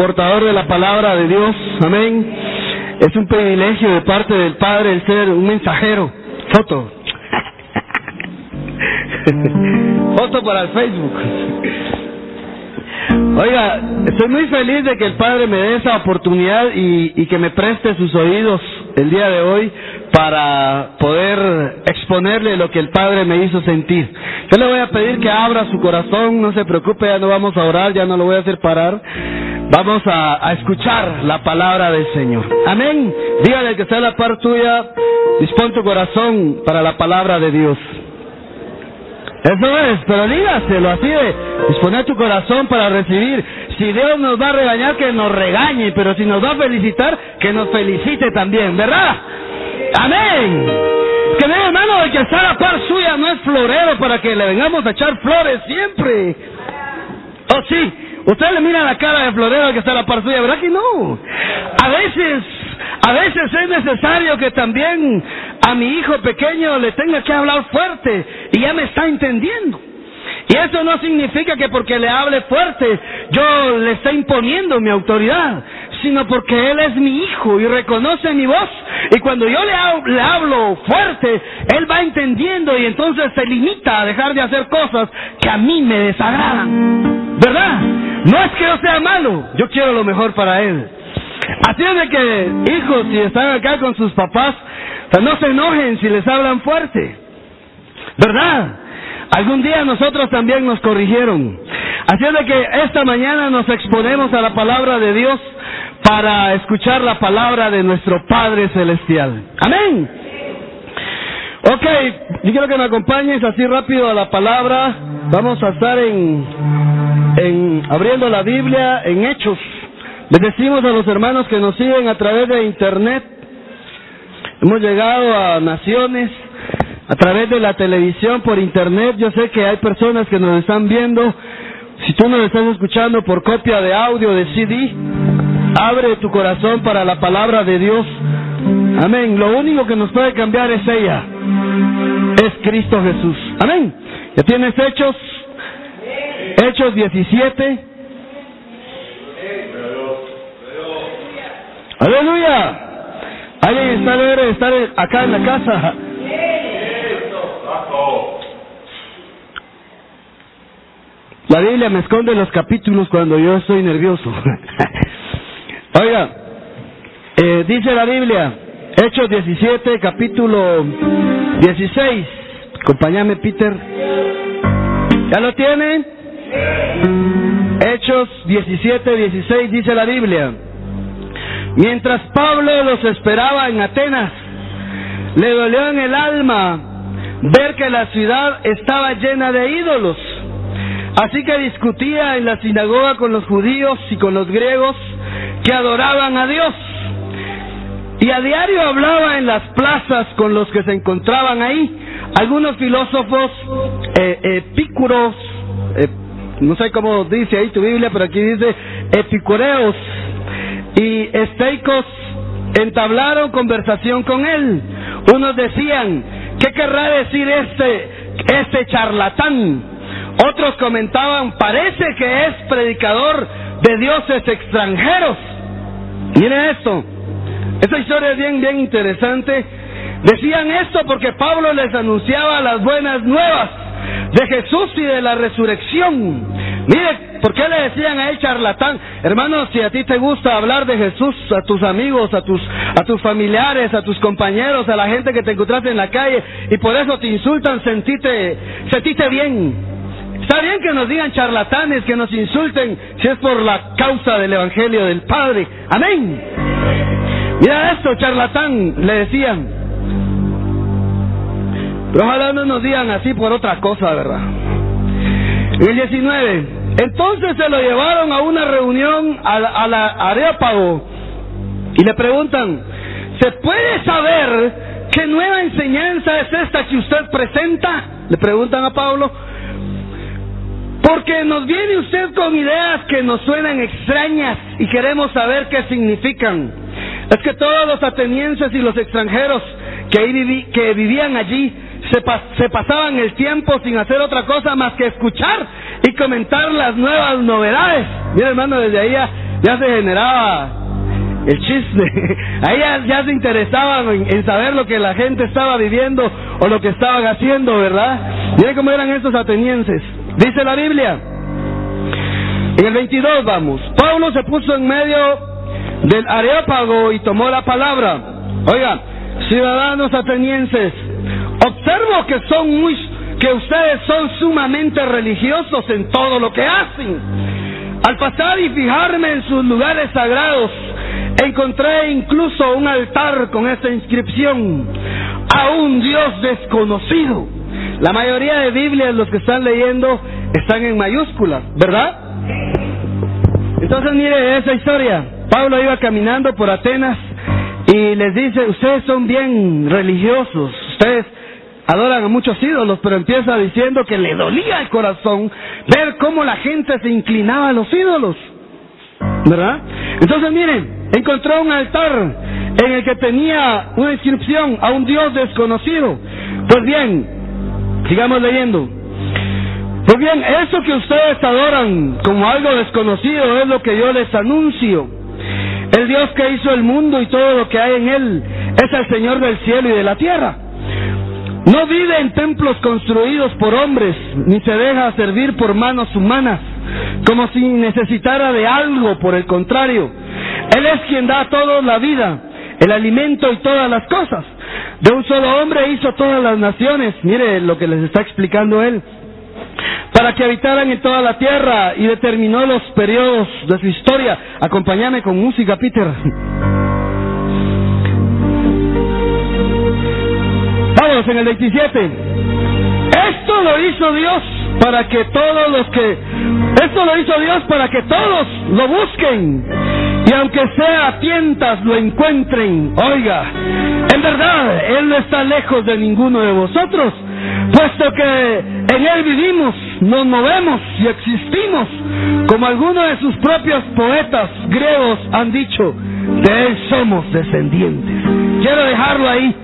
portador de la palabra de Dios. Amén. Es un privilegio de parte del Padre el ser un mensajero. Foto. Foto para el Facebook. Oiga, estoy muy feliz de que el Padre me dé esa oportunidad y, y que me preste sus oídos el día de hoy para poder exponerle lo que el Padre me hizo sentir. Yo le voy a pedir que abra su corazón, no se preocupe, ya no vamos a orar, ya no lo voy a hacer parar. Vamos a, escuchar la palabra del Señor. Amén. Dígale que está la par tuya, dispón tu corazón para la palabra de Dios. Eso es, pero dígaselo así de disponer tu corazón para recibir. Si Dios nos va a regañar, que nos regañe, pero si nos va a felicitar, que nos felicite también, ¿verdad? Amén. Que mi hermano, de que está a la par suya no es florero para que le vengamos a echar flores siempre. Oh, sí. Usted le mira la cara de florero que está la par suya, ¿verdad que no? A veces, a veces es necesario que también a mi hijo pequeño le tenga que hablar fuerte y ya me está entendiendo. Y eso no significa que porque le hable fuerte yo le esté imponiendo mi autoridad, sino porque él es mi hijo y reconoce mi voz. Y cuando yo le, le hablo fuerte, él va entendiendo y entonces se limita a dejar de hacer cosas que a mí me desagradan. ¿Verdad? No es que yo sea malo, yo quiero lo mejor para él. Así es de que, hijos, si están acá con sus papás, no se enojen si les hablan fuerte. ¿Verdad? Algún día nosotros también nos corrigieron. Así es de que esta mañana nos exponemos a la palabra de Dios para escuchar la palabra de nuestro Padre Celestial. Amén. Ok, yo quiero que me acompañes así rápido a la palabra. Vamos a estar en, en abriendo la Biblia en Hechos. Les decimos a los hermanos que nos siguen a través de internet. Hemos llegado a naciones a través de la televisión, por internet. Yo sé que hay personas que nos están viendo. Si tú nos estás escuchando por copia de audio, de CD, abre tu corazón para la palabra de Dios. Amén. Lo único que nos puede cambiar es ella. Es Cristo Jesús. Amén. ¿Ya tienes hechos? Hechos 17. Aleluya. Alguien está debe estar acá en la casa. La Biblia me esconde los capítulos cuando yo estoy nervioso. Oiga, eh, dice la Biblia, Hechos 17, capítulo 16. Acompáñame, Peter. ¿Ya lo tienen? Hechos 17, 16 dice la Biblia. Mientras Pablo los esperaba en Atenas, le dolió en el alma ver que la ciudad estaba llena de ídolos. Así que discutía en la sinagoga con los judíos y con los griegos que adoraban a Dios. Y a diario hablaba en las plazas con los que se encontraban ahí. Algunos filósofos eh, epícuros, eh, no sé cómo dice ahí tu Biblia, pero aquí dice epicureos y esteicos entablaron conversación con él. Unos decían, ¿qué querrá decir este, este charlatán? Otros comentaban, parece que es predicador de dioses extranjeros. Miren esto, esta historia es bien, bien interesante. Decían esto porque Pablo les anunciaba las buenas nuevas de Jesús y de la resurrección. Mire, ¿por qué le decían a él charlatán? Hermanos, si a ti te gusta hablar de Jesús a tus amigos, a tus, a tus familiares, a tus compañeros, a la gente que te encontraste en la calle y por eso te insultan, sentite, sentite bien. Está bien que nos digan charlatanes, que nos insulten, si es por la causa del Evangelio del Padre. Amén. Mira esto, charlatán, le decían. Pero ojalá no nos digan así por otra cosa, ¿verdad? En el 19, entonces se lo llevaron a una reunión a la, a la Areópago y le preguntan, ¿se puede saber qué nueva enseñanza es esta que usted presenta? Le preguntan a Pablo. Porque nos viene usted con ideas que nos suenan extrañas y queremos saber qué significan. Es que todos los atenienses y los extranjeros que, vivían allí se, se pasaban el tiempo sin hacer otra cosa más que escuchar y comentar las nuevas novedades. Mira hermano, desde ahí ya, se generaba el chisme. Ahí ya, se interesaban en, saber lo que la gente estaba viviendo o lo que estaban haciendo, ¿verdad? Miren cómo eran estos atenienses. Dice la Biblia. En el 22 vamos. Pablo se puso en medio del areópago y tomó la palabra. Oiga, ciudadanos atenienses, observo que son muy que ustedes son sumamente religiosos en todo lo que hacen. Al pasar y fijarme en sus lugares sagrados, encontré incluso un altar con esta inscripción, a un Dios desconocido. La mayoría de Biblias, los que están leyendo, están en mayúsculas, ¿verdad? Entonces mire esa historia. Pablo iba caminando por Atenas y les dice, ustedes son bien religiosos, ustedes adoran a muchos ídolos, pero empieza diciendo que le dolía el corazón ver cómo la gente se inclinaba a los ídolos. ¿Verdad? Entonces miren, encontró un altar en el que tenía una inscripción a un Dios desconocido. Pues bien, sigamos leyendo. Pues bien, eso que ustedes adoran como algo desconocido es lo que yo les anuncio. El Dios que hizo el mundo y todo lo que hay en él es el Señor del cielo y de la tierra. No vive en templos construidos por hombres, ni se deja servir por manos humanas, como si necesitara de algo, por el contrario. Él es quien da a todos la vida, el alimento y todas las cosas. De un solo hombre hizo todas las naciones. Mire lo que les está explicando él. Para que habitaran en toda la tierra y determinó los periodos de su historia. Acompáñame con música, Peter. Vamos en el 27. Esto lo hizo Dios para que todos los que esto lo hizo Dios para que todos lo busquen y aunque sea a tientas lo encuentren. Oiga, en verdad él no está lejos de ninguno de vosotros, puesto que en él vivimos, nos movemos y existimos, como algunos de sus propios poetas griegos han dicho, de él somos descendientes. Quiero dejarlo ahí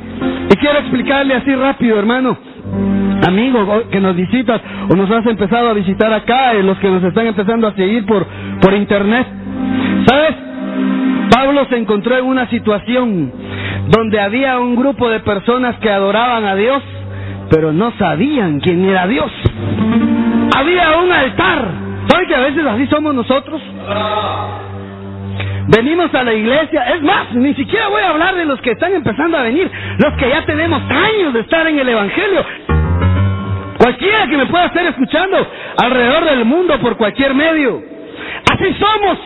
y quiero explicarle así rápido, hermano. Amigo que nos visitas o nos has empezado a visitar acá, y los que nos están empezando a seguir por, por internet. ¿Sabes? Pablo se encontró en una situación donde había un grupo de personas que adoraban a Dios, pero no sabían quién era Dios. Había un altar. ¿Saben que a veces así somos nosotros? Venimos a la iglesia, es más, ni siquiera voy a hablar de los que están empezando a venir, los que ya tenemos años de estar en el Evangelio. Cualquiera que me pueda estar escuchando alrededor del mundo por cualquier medio. Así somos.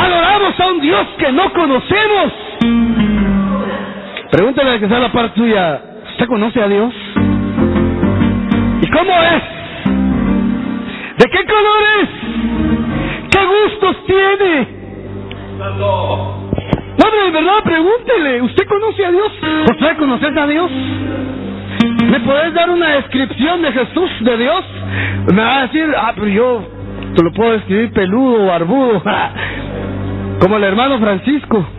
Adoramos a un Dios que no conocemos. Pregúntale a que sea la parte tuya, ¿usted conoce a Dios? ¿Y cómo es? ¿De qué color es? ¿Qué gustos tiene? No, de verdad, pregúntele. ¿Usted conoce a Dios? ¿Usted conoce a Dios? ¿Me puedes dar una descripción de Jesús, de Dios? Me va a decir, ah, pero yo te lo puedo describir peludo, barbudo, como el hermano Francisco.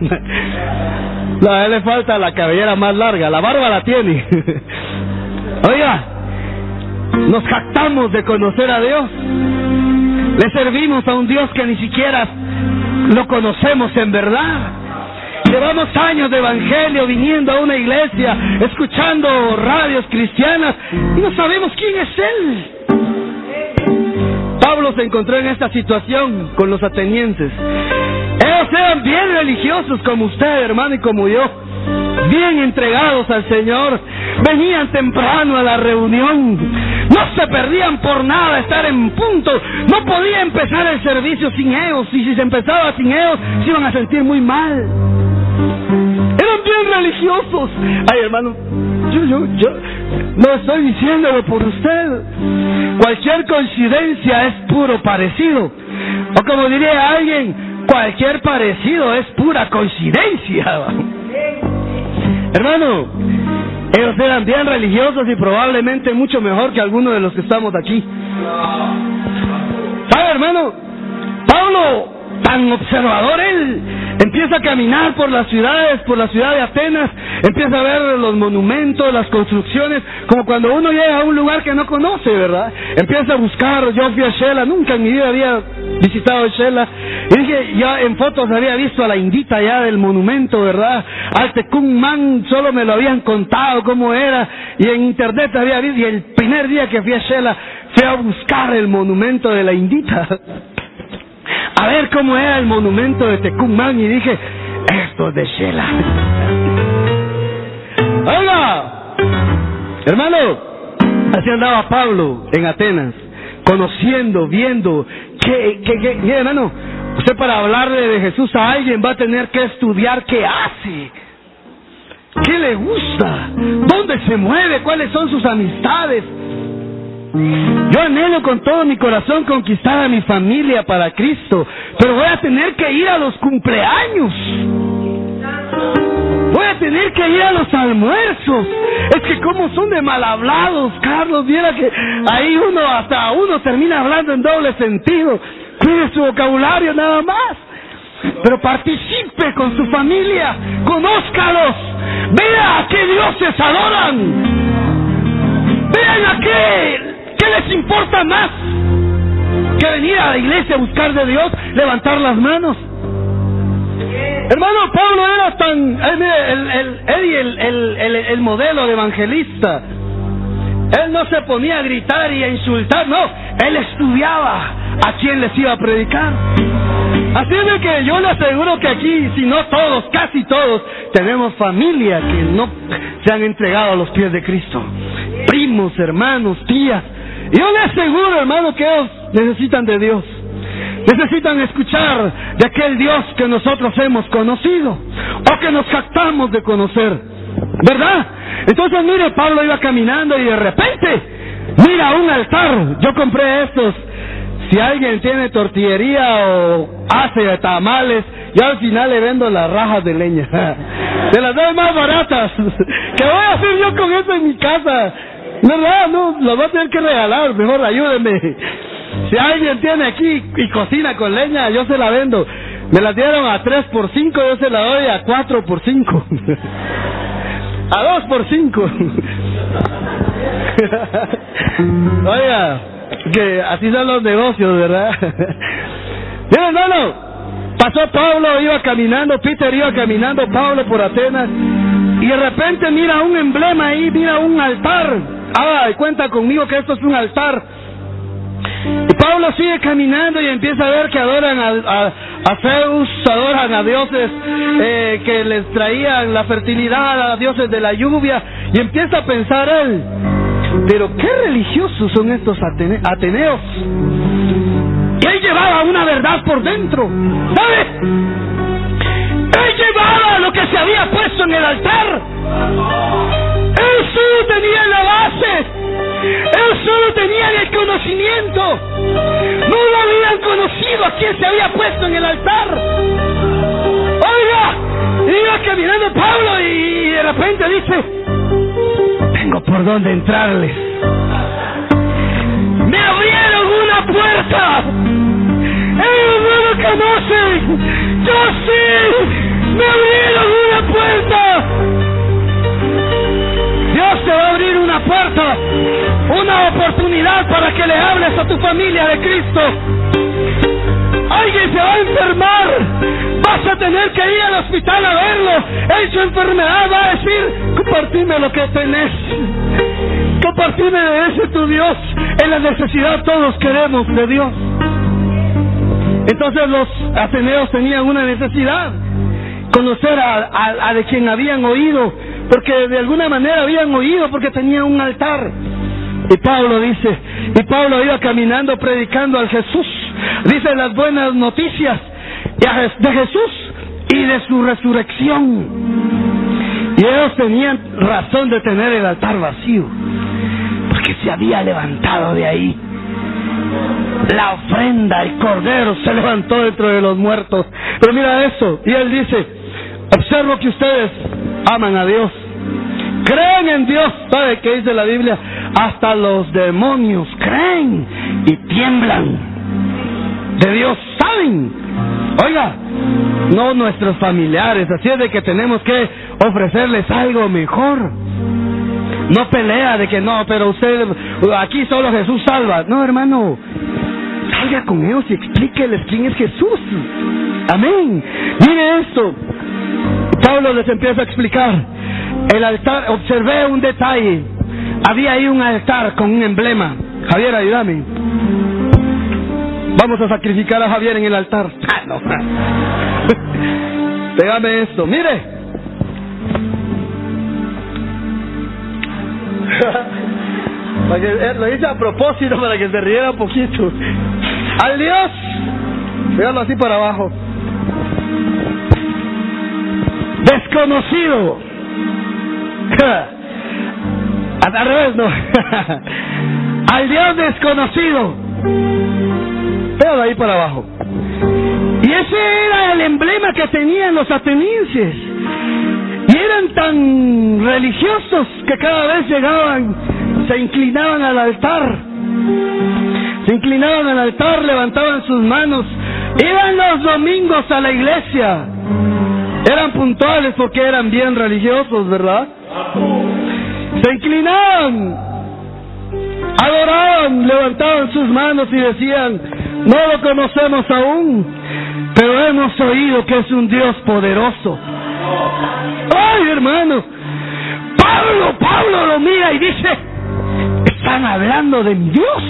A él le falta la cabellera más larga, la barba la tiene. Oiga, nos jactamos de conocer a Dios. Le servimos a un Dios que ni siquiera lo conocemos en verdad. Llevamos años de evangelio viniendo a una iglesia, escuchando radios cristianas y no sabemos quién es Él. Pablo se encontró en esta situación con los atenienses. Ellos eran bien religiosos como usted, hermano, y como yo. Bien entregados al Señor. Venían temprano a la reunión. No se perdían por nada estar en punto. No podía empezar el servicio sin ellos. Y si se empezaba sin ellos, se iban a sentir muy mal. Eran bien religiosos. Ay, hermano, yo, yo, yo no estoy diciéndolo por usted. Cualquier coincidencia es puro parecido. O como diría alguien, cualquier parecido es pura coincidencia. Hermano, ellos eran bien religiosos y probablemente mucho mejor que algunos de los que estamos aquí. ¿Sabe, hermano? Pablo tan observador él, empieza a caminar por las ciudades, por la ciudad de Atenas, empieza a ver los monumentos, las construcciones, como cuando uno llega a un lugar que no conoce, ¿verdad? Empieza a buscar, yo fui a Shela, nunca en mi vida había visitado Shela, y dije, ya en fotos había visto a la indita ya del monumento, ¿verdad? Al Man solo me lo habían contado cómo era, y en internet había visto, y el primer día que fui a Shela, fui a buscar el monumento de la indita a ver cómo era el monumento de Tecumán y dije, esto es de Shela. ¡Hola! Hermano, así andaba Pablo en Atenas, conociendo, viendo, que, que, que, hermano, usted para hablarle de Jesús a alguien va a tener que estudiar qué hace, qué le gusta, dónde se mueve, cuáles son sus amistades, yo anhelo con todo mi corazón conquistar a mi familia para Cristo, pero voy a tener que ir a los cumpleaños. Voy a tener que ir a los almuerzos. Es que como son de mal hablados, Carlos, viera que ahí uno hasta uno termina hablando en doble sentido. Cuide su vocabulario nada más. Pero participe con su familia, conózcalos, vea a qué dioses adoran, vean a qué ¿Qué les importa más que venir a la iglesia a buscar de Dios, levantar las manos? Hermano, Pablo era tan, el, el, el, el, modelo de evangelista. Él no se ponía a gritar y a insultar, no, él estudiaba a quién les iba a predicar. Así es que yo le aseguro que aquí, si no todos, casi todos, tenemos familia que no se han entregado a los pies de Cristo. Primos, hermanos, tías, yo le aseguro, hermano, que ellos necesitan de Dios. Necesitan escuchar de aquel Dios que nosotros hemos conocido o que nos captamos de conocer. ¿Verdad? Entonces, mire, Pablo iba caminando y de repente, mira un altar. Yo compré estos. Si alguien tiene tortillería o hace tamales, yo al final le vendo las rajas de leña. De las dos más baratas. ¿Qué voy a hacer yo con eso en mi casa? ¿Verdad? No, lo voy a tener que regalar, mejor ayúdenme. Si alguien tiene aquí y cocina con leña, yo se la vendo. Me la dieron a 3 por 5, yo se la doy a 4 por 5. A 2 por 5. Oiga, que así son los negocios, ¿verdad? Mira, hermano, pasó Pablo, iba caminando, Peter iba caminando, Pablo por Atenas, y de repente mira un emblema ahí, mira un altar Ah, cuenta conmigo que esto es un altar. Y Pablo sigue caminando y empieza a ver que adoran a, Zeus, adoran a dioses eh, que les traían la fertilidad, a dioses de la lluvia, y empieza a pensar él, pero qué religiosos son estos ateneos. Y él llevaba una verdad por dentro. Él llevaba lo que se había puesto en el altar. Él solo tenía la base. Él solo tenía el conocimiento. No lo habían conocido a quien se había puesto en el altar. Oiga, iba caminando Pablo y de repente dice, tengo por dónde entrarles. Me abrieron una puerta. Ellos no lo conocen. Yo sí. Me abrieron una puerta. Dios te va a abrir una puerta, una oportunidad para que le hables a tu familia de Cristo. Alguien se va a enfermar, vas a tener que ir al hospital a verlo. En su enfermedad va a decir, compartime lo que tenés. Compartime de ese tu Dios. En la necesidad todos queremos de Dios. Entonces los ateneos tenían una necesidad, conocer a de quien habían oído porque de alguna manera habían oído porque tenía un altar. Y Pablo dice, y Pablo iba caminando predicando al Jesús, dice las buenas noticias de Jesús y de su resurrección. Y ellos tenían razón de tener el altar vacío, porque se había levantado de ahí. La ofrenda, el cordero se levantó dentro de los muertos. Pero mira eso, y él dice, observo que ustedes aman a Dios. Creen en Dios. ¿Sabe qué dice la Biblia? Hasta los demonios creen y tiemblan. De Dios saben. Oiga, no nuestros familiares, así es de que tenemos que ofrecerles algo mejor. No pelea de que no, pero usted, aquí solo Jesús salva. No, hermano, salga con ellos y explíqueles quién es Jesús. Amén. Mire esto. Pablo les empieza a explicar. El altar, observé un detalle. Había ahí un altar con un emblema. Javier, ayúdame. Vamos a sacrificar a Javier en el altar. Ah, no. Pégame esto. Mire. Eh, lo hice a propósito para que se riera un poquito. Al Dios. Pégalo así para abajo. Desconocido. Al revés, no. Al Dios desconocido. Pégalo ahí para abajo. Y ese era el emblema que tenían los atenienses. Y eran tan religiosos que cada vez llegaban, se inclinaban al altar. Se inclinaban al altar, levantaban sus manos. Iban los domingos a la iglesia. Eran puntuales porque eran bien religiosos, ¿verdad? Se inclinaban, adoraban, levantaban sus manos y decían, no lo conocemos aún, pero hemos oído que es un Dios poderoso. Ay, hermano, Pablo, Pablo lo mira y dice, están hablando de mi Dios.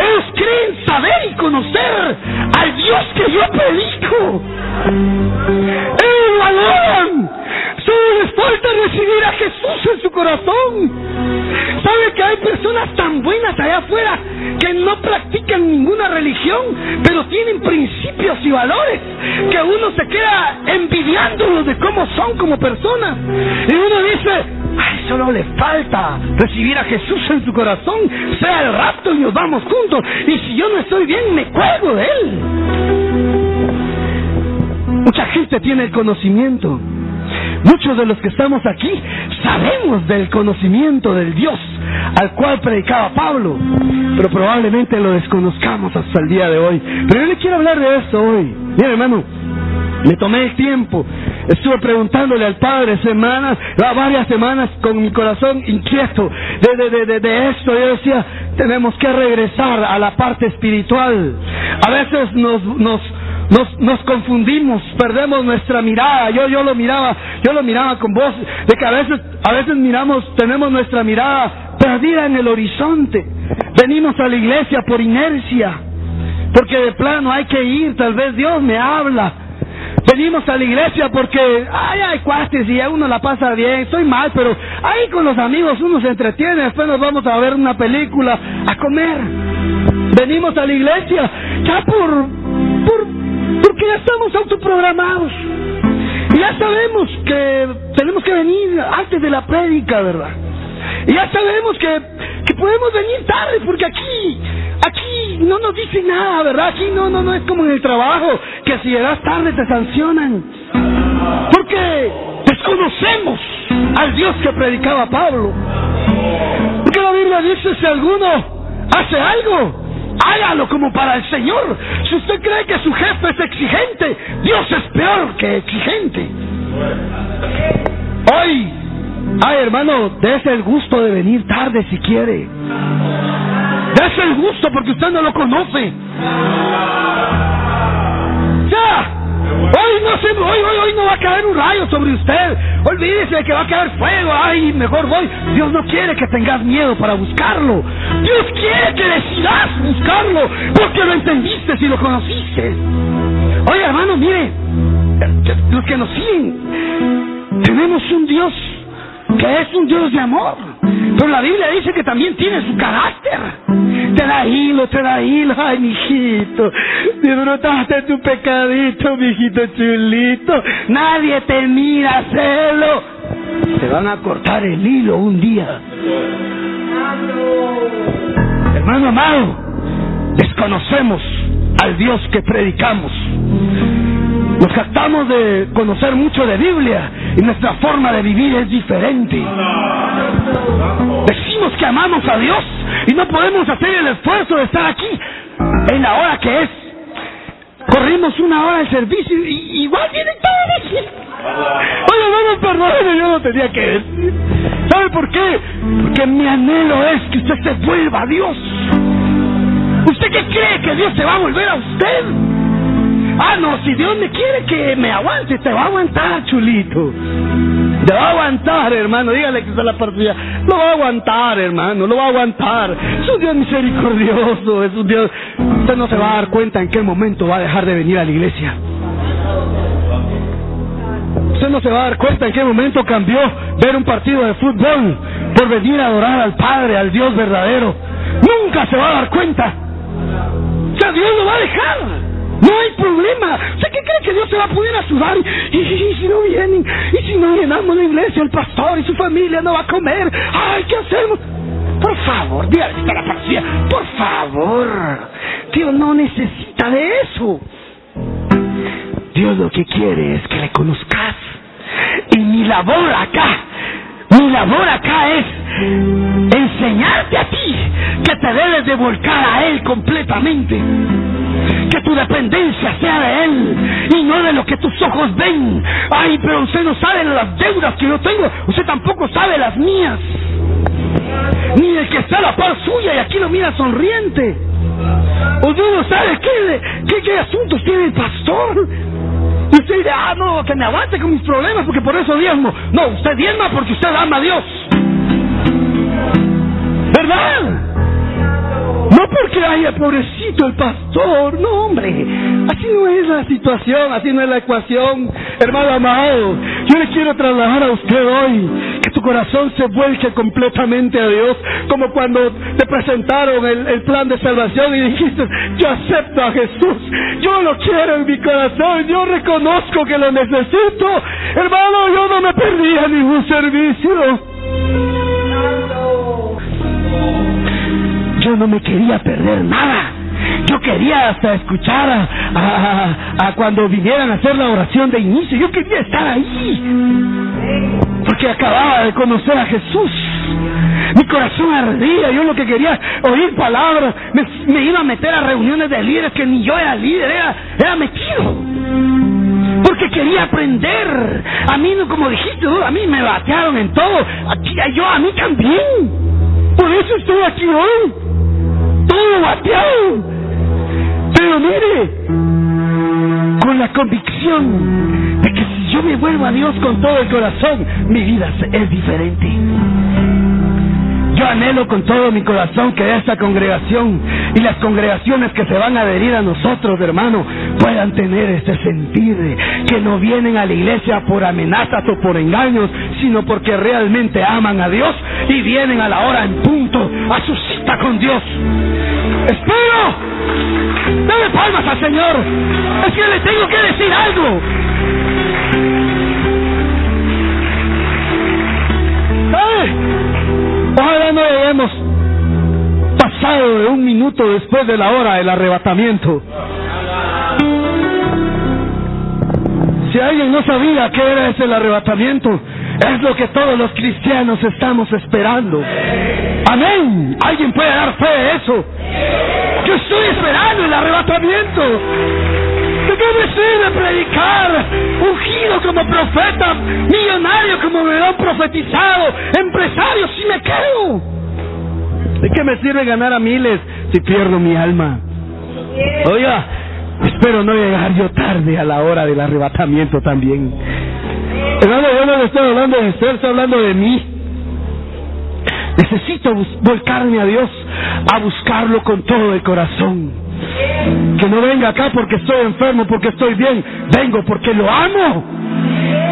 Ellos creen saber y conocer al Dios que yo predico. Ellos lo adoran. Solo les falta recibir a Jesús en su corazón. ¿Sabe que hay personas tan buenas allá afuera que no practican ninguna religión, pero tienen principios y valores que uno se queda envidiándolos de cómo son como personas? Y uno dice, ay, solo le falta recibir a Jesús en su corazón, sea el rapto y nos vamos juntos. Y si yo no estoy bien, me cuelgo de él. Mucha gente tiene el conocimiento. Muchos de los que estamos aquí sabemos del conocimiento del Dios al cual predicaba Pablo, pero probablemente lo desconozcamos hasta el día de hoy. Pero yo le quiero hablar de esto hoy. Mira, hermano, me tomé el tiempo, estuve preguntándole al Padre semanas, varias semanas con mi corazón inquieto de, de, de, de, esto. Yo decía, tenemos que regresar a la parte espiritual. A veces nos, nos, nos, nos confundimos, perdemos nuestra mirada. Yo, yo lo miraba, yo lo miraba con vos, de que a veces, a veces miramos, tenemos nuestra mirada perdida en el horizonte. Venimos a la iglesia por inercia, porque de plano hay que ir, tal vez Dios me habla. Venimos a la iglesia porque, ay, hay cuates y uno la pasa bien, estoy mal, pero ahí con los amigos uno se entretiene, después nos vamos a ver una película, a comer. Venimos a la iglesia ya por, por, porque ya estamos autoprogramados. Ya sabemos que tenemos que venir antes de la prédica, ¿verdad? Y ya sabemos que, que podemos venir tarde, porque aquí, aquí no nos dicen nada, ¿verdad? Aquí no, no, no es como en el trabajo, que si llegas tarde te sancionan. Porque desconocemos al Dios que predicaba Pablo. Porque la Biblia dice, si alguno hace algo, hágalo como para el Señor. Si usted cree que su jefe es exigente, Dios es peor que exigente. Hoy Ay, hermano, dése el gusto de venir tarde si quiere. Dese el gusto porque usted no lo conoce. Ya. Hoy no se, hoy, hoy, hoy no va a caer un rayo sobre usted. Olvídese de que va a caer fuego. Ay, mejor voy. Dios no quiere que tengas miedo para buscarlo. Dios quiere que decidas buscarlo porque lo entendiste y lo conociste. Oye, hermano, mire, los que nos siguen, tenemos un Dios que es un Dios de amor. Pero la Biblia dice que también tiene su carácter. Te da hilo, te da hilo. Ay, mijito, disfrutaste tu pecadito, mijito chulito. Nadie te mira hacerlo. Te van a cortar el hilo un día. Hermano amado, desconocemos al Dios que predicamos. Nos jactamos de conocer mucho de Biblia y nuestra forma de vivir es diferente. Decimos que amamos a Dios y no podemos hacer el esfuerzo de estar aquí en la hora que es. Corrimos una hora de servicio y igual vienen todos. Oye, no, perdóneme, yo no tenía que decir. ¿Sabe por qué? Porque mi anhelo es que usted se vuelva a Dios. ¿Usted qué cree que Dios se va a volver a usted? Ah, no, si Dios me quiere que me aguante, te va a aguantar, chulito. Te va a aguantar, hermano. Dígale que está la partida. Lo va a aguantar, hermano. Lo va a aguantar. Es un Dios misericordioso. Es un Dios. Usted no se va a dar cuenta en qué momento va a dejar de venir a la iglesia. Usted no se va a dar cuenta en qué momento cambió ver un partido de fútbol por venir a adorar al Padre, al Dios verdadero. Nunca se va a dar cuenta. O sea, Dios lo va a dejar. No hay problema. ¿Usted qué cree que Dios se va a poner a sudar? Y, si no vienen, y si no llenamos la iglesia, el pastor y su familia no va a comer. Ay, ¿qué hacemos? Por favor, dígale que la partida. Por favor. Dios no necesita de eso. Dios lo que quiere es que le conozcas. Y mi labor acá, mi labor acá es enseñarte a ti que te debes de volcar a Él completamente. Que tu dependencia sea de Él y no de lo que tus ojos ven. Ay, pero usted no sabe las deudas que yo tengo. Usted tampoco sabe las mías. Ni el que está a la par suya y aquí lo mira sonriente. Usted no sabe qué, qué, qué asuntos tiene el pastor. Y usted dice, ah, no, que me aguante con mis problemas porque por eso diezmo. No, usted diezma porque usted ama a Dios. ¿Verdad? No porque haya pobrecito el pastor, no hombre. Así no es la situación, así no es la ecuación. Hermano amado, yo le quiero trasladar a usted hoy que tu corazón se vuelque completamente a Dios, como cuando te presentaron el, el plan de salvación y dijiste, yo acepto a Jesús, yo lo quiero en mi corazón, yo reconozco que lo necesito. Hermano, yo no me perdía ningún servicio. Yo no me quería perder nada. Yo quería hasta escuchar a, cuando vinieran a hacer la oración de inicio. Yo quería estar ahí. Porque acababa de conocer a Jesús. Mi corazón ardía. Yo lo que quería oír palabras. Me, iba a meter a reuniones de líderes que ni yo era líder, era, era metido. Porque quería aprender. A mí, como dijiste, a mí me batearon en todo. Aquí, yo, a mí también. Por eso estoy aquí hoy todo bateado. Pero mire, con la convicción de que si yo me vuelvo a Dios con todo el corazón, mi vida es diferente. Yo anhelo con todo mi corazón que esta congregación y las congregaciones que se van a adherir a nosotros, hermano, puedan tener este sentir que no vienen a la iglesia por amenazas o por engaños, sino porque realmente aman a Dios y vienen a la hora en punto a su cita con Dios. Espero. Dame palmas al Señor. Es que le tengo que decir algo. Ojalá no hayamos pasado de un minuto después de la hora del arrebatamiento. Si alguien no sabía qué era ese arrebatamiento, es lo que todos los cristianos estamos esperando. Amén. ¿Alguien puede dar fe de eso? Yo estoy esperando el arrebatamiento. ¿De qué me sirve predicar? Ungido como profeta, millonario como me han profetizado, empresario si me quedo. ¿De qué me sirve ganar a miles si pierdo mi alma? Oiga, espero no llegar yo tarde a la hora del arrebatamiento también. Hermano, yo no le estoy hablando de usted, estoy hablando de mí. Necesito volcarme a Dios, a buscarlo con todo el corazón. Que no venga acá porque estoy enfermo, porque estoy bien. Vengo porque lo amo.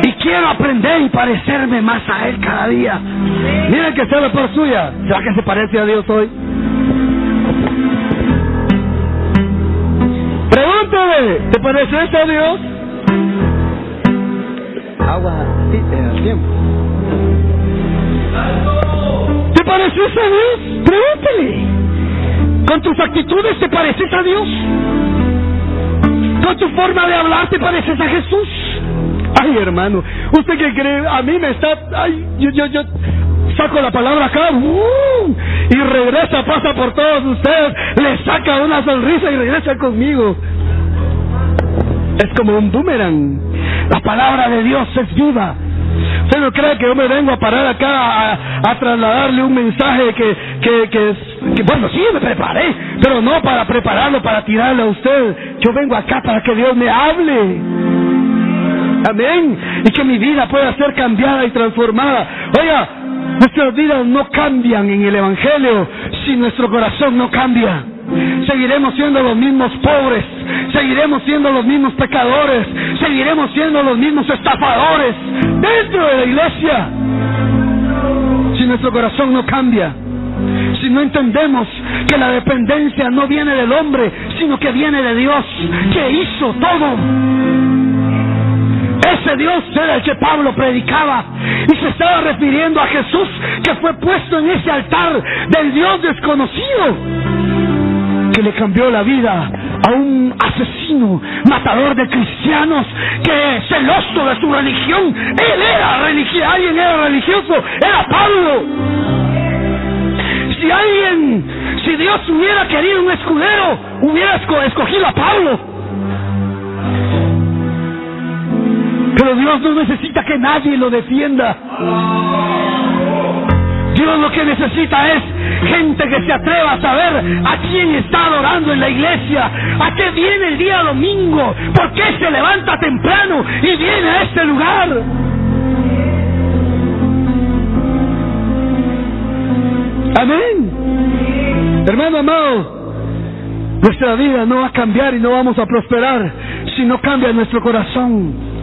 Y quiero aprender y parecerme más a Él cada día. Miren que está la paz suya. ¿Será que se parece a Dios hoy? Pregúntame, ¿te pareces a Dios? Agua, sí, el tiempo. ¿Te pareces a Dios? Pregúntele. ¿Con tus actitudes te pareces a Dios? ¿Con tu forma de hablar te pareces a Jesús? Ay, hermano, ¿usted qué cree? A mí me está... Ay, yo, yo, yo saco la palabra acá ¡uh! y regresa, pasa por todos ustedes, le saca una sonrisa y regresa conmigo. es como un boomerang. La palabra de Dios es viva. ¿Usted no cree que yo me vengo a parar acá a, trasladarle un mensaje que, que, que, bueno, sí, me preparé, pero no para prepararlo, para tirarle a usted. Yo vengo acá para que Dios me hable. Amén. Y que mi vida pueda ser cambiada y transformada. Oiga, nuestras vidas no cambian en el Evangelio si nuestro corazón no cambia. Seguiremos siendo los mismos pobres, seguiremos siendo los mismos pecadores, seguiremos siendo los mismos estafadores dentro de la iglesia. Si nuestro corazón no cambia, si no entendemos que la dependencia no viene del hombre, sino que viene de Dios, que hizo todo. Ese Dios era el que Pablo predicaba y se estaba refiriendo a Jesús que fue puesto en ese altar del Dios desconocido que le cambió la vida a un asesino, matador de cristianos, que celoso de su religión, él era religioso, alguien era religioso, era Pablo. Si alguien, si Dios hubiera querido un escudero, hubiera escogido a Pablo. Pero Dios no necesita que nadie lo defienda. Dios lo que necesita es gente que se atreva a saber a quién está adorando en la iglesia, a qué viene el día domingo, por qué se levanta temprano y viene a este lugar. Amén. Hermano amado, nuestra vida no va a cambiar y no vamos a prosperar si no cambia nuestro corazón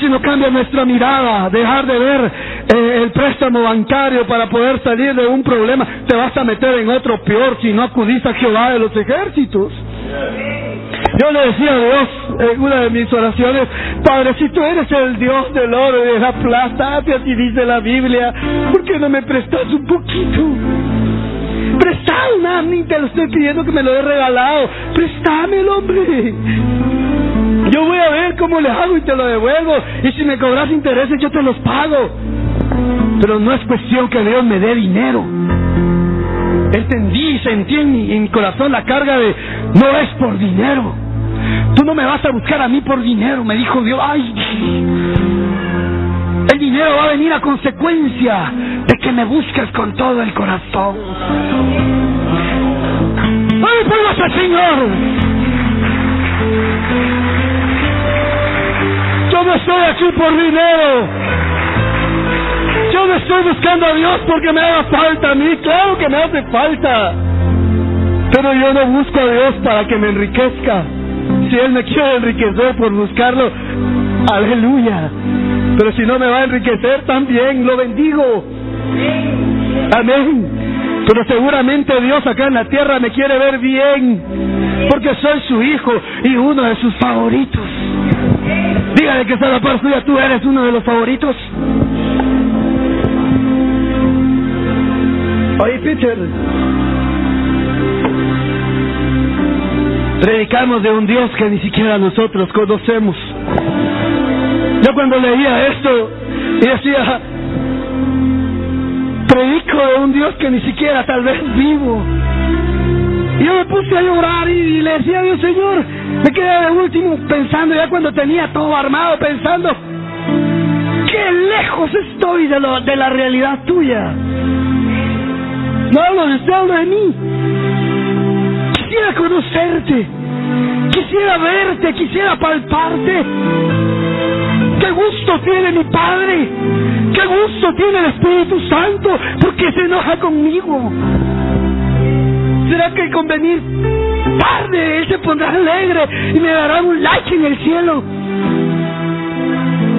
si no cambia nuestra mirada, dejar de ver el préstamo bancario para poder salir de un problema, te vas a meter en otro peor si no acudís a Jehová de los ejércitos. Yo le decía a Dios en una de mis oraciones, Padre, si tú eres el Dios del oro y de la plata, así dice la Biblia, ¿por qué no me prestas un poquito? Prestame, mí te lo estoy pidiendo que me lo he regalado. el hombre. Yo voy a ver cómo le hago y te lo devuelvo. Y si me cobras intereses, yo te los pago. Pero no es cuestión que Dios me dé dinero. Entendí sentí en mi, corazón la carga de no es por dinero. Tú no me vas a buscar a mí por dinero, me dijo Dios. Ay, el dinero va a venir a consecuencia de que me busques con todo el corazón. ¡Ay, al Señor! Yo no estoy aquí por dinero. Yo no estoy buscando a Dios porque me haga falta a mí. Claro que me hace falta. Pero yo no busco a Dios para que me enriquezca. Si Él me quiere enriquecer por buscarlo, aleluya. Pero si no me va a enriquecer también, lo bendigo. Amén. Pero seguramente Dios acá en la tierra me quiere ver bien, porque soy su hijo y uno de sus favoritos. Dígale que está la par suya, tú eres uno de los favoritos. Oye, Peter. Predicamos de un Dios que ni siquiera nosotros conocemos. Yo cuando leía esto y decía, predico de un Dios que ni siquiera tal vez vivo. Yo me puse a llorar y le decía a Dios, Señor, me quedé de último pensando, ya cuando tenía todo armado, pensando, qué lejos estoy de la realidad tuya. No hablo de usted, hablo de mí. Quisiera conocerte, quisiera verte, quisiera palparte. Qué gusto tiene mi Padre, qué gusto tiene el Espíritu Santo, porque se enoja conmigo. ¿Será que con venir tarde Él se pondrá alegre y me dará un like en el cielo?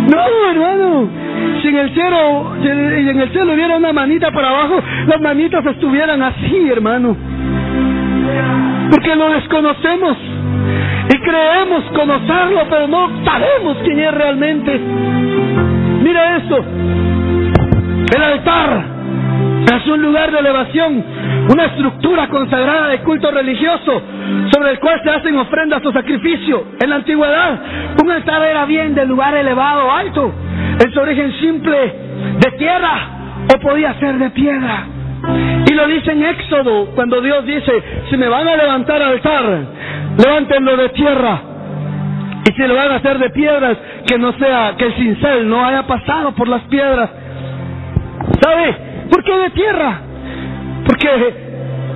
No, hermano. Si en el cielo, si en el cielo hubiera una manita para abajo, las manitas estuvieran así, hermano. Porque lo desconocemos y creemos conocerlo, pero no sabemos quién es realmente. Mira esto. El altar es un lugar de elevación una estructura consagrada de culto religioso sobre el cual se hacen ofrendas o sacrificios. En la antigüedad, un altar era bien de lugar elevado alto, en su origen simple de tierra o podía ser de piedra. Y lo dice en Éxodo, cuando Dios dice, si me van a levantar altar, levántenlo de tierra. Y si lo van a hacer de piedras, que no sea, que el cincel no haya pasado por las piedras. ¿Sabe? ¿Por qué de tierra? Porque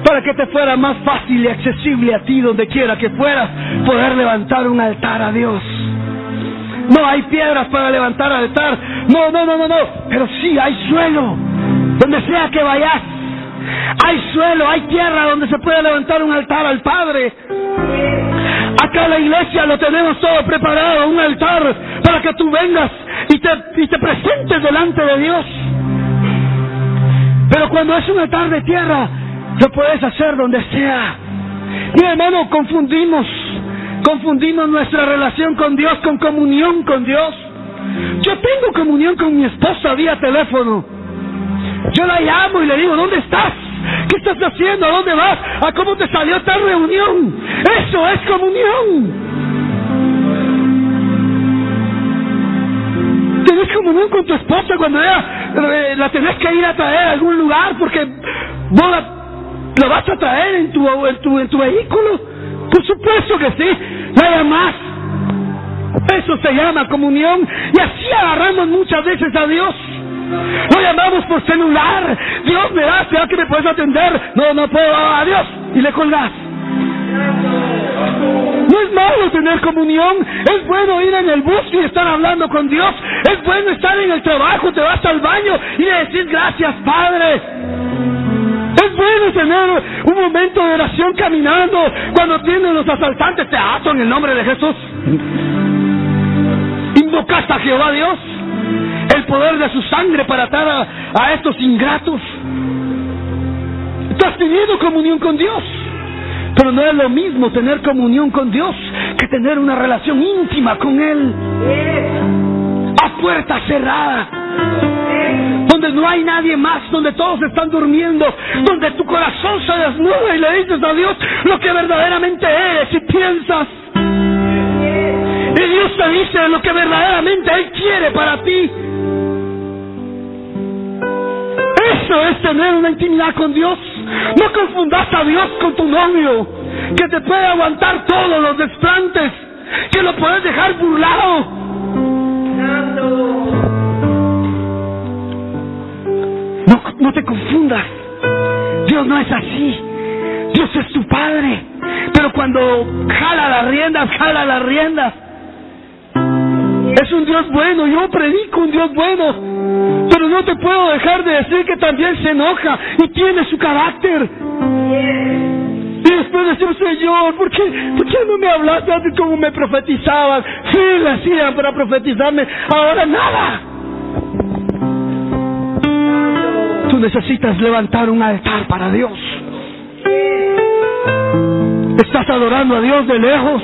para que te fuera más fácil y accesible a ti donde quiera que fueras poder levantar un altar a Dios. No hay piedras para levantar altar. No, no, no, no, no. Pero sí hay suelo. Donde sea que vayas. Hay suelo, hay tierra donde se puede levantar un altar al Padre. Acá en la iglesia lo tenemos todo preparado, un altar para que tú vengas y te, y te presentes delante de Dios. Pero cuando es un altar de tierra, lo puedes hacer donde sea. Mi hermano, confundimos Confundimos nuestra relación con Dios con comunión con Dios. Yo tengo comunión con mi esposa vía teléfono. Yo la llamo y le digo, ¿dónde estás? ¿Qué estás haciendo? ¿A dónde vas? ¿A cómo te salió esta reunión? Eso es comunión. Tienes comunión con tu esposa cuando ella eh, la tenés que ir a traer a algún lugar porque vos la, vas a traer en tu, en tu, en tu vehículo. Por supuesto que sí, nada más. Eso se llama comunión y así agarramos muchas veces a Dios. Lo llamamos por celular. Dios me da, ¿será que me puedes atender? No, no puedo, adiós. Y le colgas. No es malo tener comunión, es bueno ir en el bus y estar hablando con Dios, es bueno estar en el trabajo, te vas al baño y le decís gracias Padre. Es bueno tener un momento de oración caminando cuando tienen los asaltantes te ato en el nombre de Jesús. Invocaste a Jehová Dios, el poder de su sangre para atar a, a estos ingratos. Estás teniendo comunión con Dios. Pero no es lo mismo tener comunión con Dios que tener una relación íntima con Él. A puerta cerrada donde no hay nadie más, donde todos están durmiendo, donde tu corazón se desnuda y le dices a Dios lo que verdaderamente eres y piensas. Y Dios te dice lo que verdaderamente Él quiere para ti. Eso es tener una intimidad con Dios. No confundas a Dios con tu novio, que te puede aguantar todos los desplantes, que lo puedes dejar burlado. No, te confundas. Dios no es así. Dios es tu Padre. Pero cuando jala las riendas, jala las riendas. Es un Dios bueno. Yo predico un Dios bueno. Pero no te puedo dejar de decir que también se enoja y tiene su carácter. Y después decimos, Señor, ¿por qué, ¿por qué no me hablaste antes como me profetizaban? Sí, le hacían para profetizarme. Ahora nada. Necesitas levantar un altar para Dios. Estás adorando a Dios de lejos.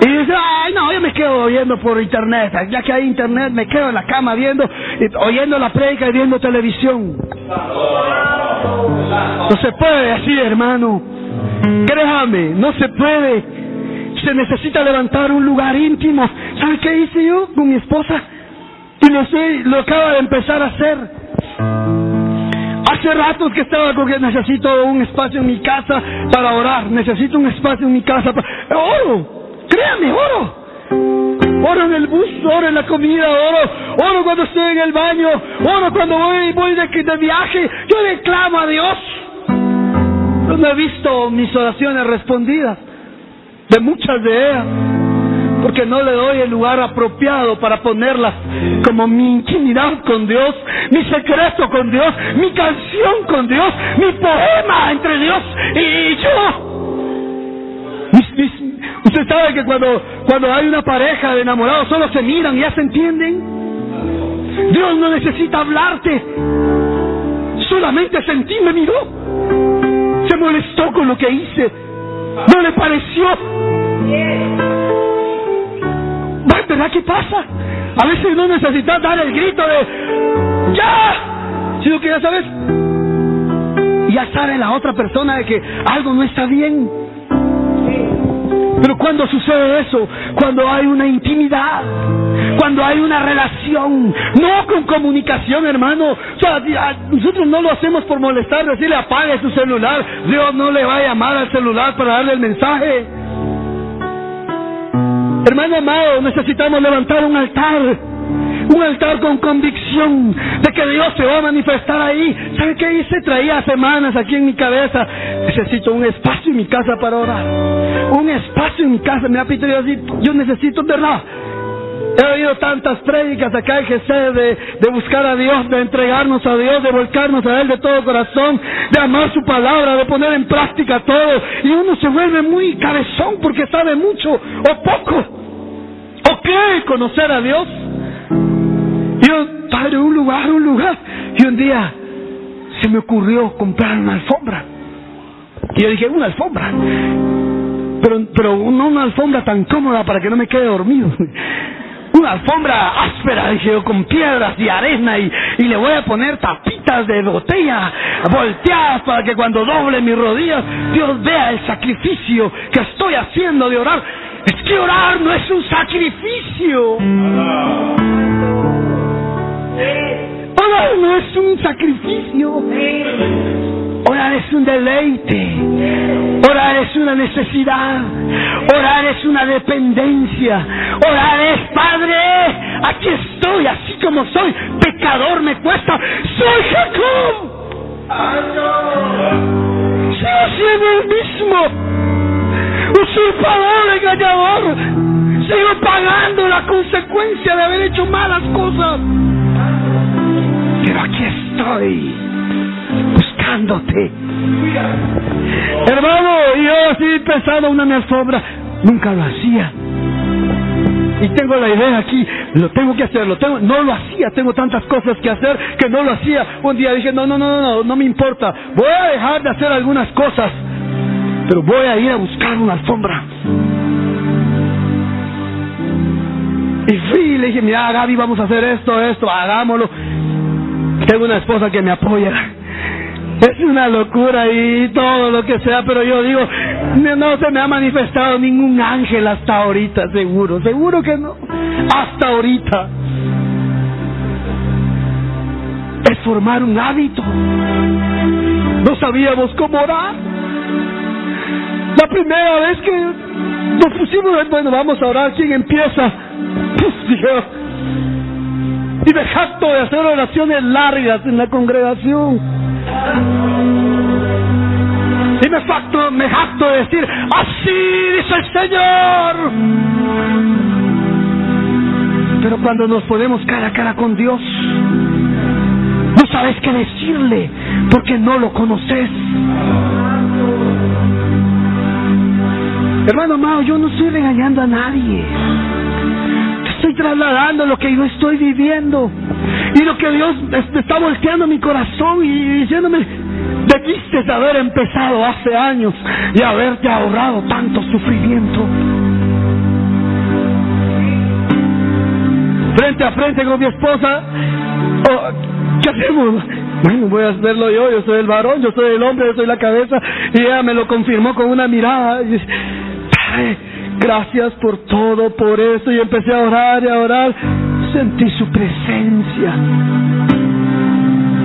Y dices, ay, no, yo me quedo viendo por internet. Ya que hay internet, me quedo en la cama viendo, oyendo la predica y viendo televisión. No se puede así, hermano. Créame, no se puede. Se necesita levantar un lugar íntimo. ¿Sabe qué hice yo con mi esposa? Y lo, lo acaba de empezar a hacer. Hace ratos que estaba que necesito un espacio en mi casa para orar. Necesito un espacio en mi casa para... Oro, créame, oro. Oro en el bus, oro en la comida, oro, oro cuando estoy en el baño, oro cuando voy, voy de, de viaje. Yo le clamo a Dios. No he visto mis oraciones respondidas, de muchas de ellas porque no le doy el lugar apropiado para ponerlas como mi intimidad con Dios, mi secreto con Dios, mi canción con Dios, mi poema entre Dios y yo. usted sabe que cuando, cuando hay una pareja de enamorados solo se miran y ya se entienden. Dios no necesita hablarte. Solamente sentí, me miró. Se molestó con lo que hice. No le pareció. ¿Verdad qué pasa? A veces no necesitas dar el grito de ¡Ya! Sino que ya sabes, ya sabe la otra persona de que algo no está bien. Pero cuando sucede eso, cuando hay una intimidad, cuando hay una relación, no con comunicación, hermano. O sea, nosotros no lo hacemos por molestar, decirle apague su celular. Dios no le va a llamar al celular para darle el mensaje. Hermano amado, necesitamos levantar un altar. Un altar con convicción de que Dios se va a manifestar ahí. ¿Sabe qué hice? Traía semanas aquí en mi cabeza. Necesito un espacio en mi casa para orar. Un espacio en mi casa. Me ha pedido así. Yo necesito, ¿verdad? He oído tantas prédicas acá en Jesús de, de buscar a Dios, de entregarnos a Dios, de volcarnos a Él de todo corazón, de amar su palabra, de poner en práctica todo. Y uno se vuelve muy cabezón porque sabe mucho o poco. ¿O qué? Conocer a Dios. Yo, padre, un lugar, un lugar. Y un día se me ocurrió comprar una alfombra. Y yo dije, una alfombra. Pero, pero no una alfombra tan cómoda para que no me quede dormido una alfombra áspera, dije yo, con piedras y arena y, y le voy a poner tapitas de botella volteadas para que cuando doble mis rodillas Dios vea el sacrificio que estoy haciendo de orar. Es que orar no es un sacrificio. Orar no es un sacrificio. Orar es un deleite. Orar es una necesidad. Orar es una dependencia. Orar es, Padre, aquí estoy, así como soy. Pecador me cuesta. Soy Jacob. Sigo siendo el mismo. Usurpador, engañador. Sigo pagando la consecuencia de haber hecho malas cosas. Pero aquí estoy Hermano, yo así pensando una alfombra, nunca lo hacía. Y tengo la idea aquí, lo tengo que hacer, lo tengo, no lo hacía, tengo tantas cosas que hacer que no lo hacía. Un día dije, no, no, no, no, no, no me importa, voy a dejar de hacer algunas cosas, pero voy a ir a buscar una alfombra. Y fui y le dije, mira Gaby, vamos a hacer esto, esto, hagámoslo. Tengo una esposa que me apoya. Es una locura y todo lo que sea, pero yo digo, no se me ha manifestado ningún ángel hasta ahorita, seguro, seguro que no. Hasta ahorita. Es formar un hábito. No sabíamos cómo orar. La primera vez que nos pusimos, bueno, vamos a orar, ¿quién empieza? Pues dije, y me jacto de hacer oraciones largas en la congregación. Y me jacto, me jacto de decir, así dice el Señor. Pero cuando nos ponemos cara a cara con Dios, no sabes qué decirle porque no lo conoces. Hermano amado, yo no estoy regañando a nadie. Trasladando lo que yo estoy viviendo. Y lo que Dios está volteando mi corazón y diciéndome, debiste haber empezado hace años y haberte ahorrado tanto sufrimiento. Frente a frente con mi esposa, oh, ¿qué hacemos? Bueno, voy a hacerlo yo, yo soy el varón, yo soy el hombre, yo soy la cabeza. Y ella me lo confirmó con una mirada. Y, gracias por todo, por eso. Y empecé a orar y a orar. Sentí su presencia.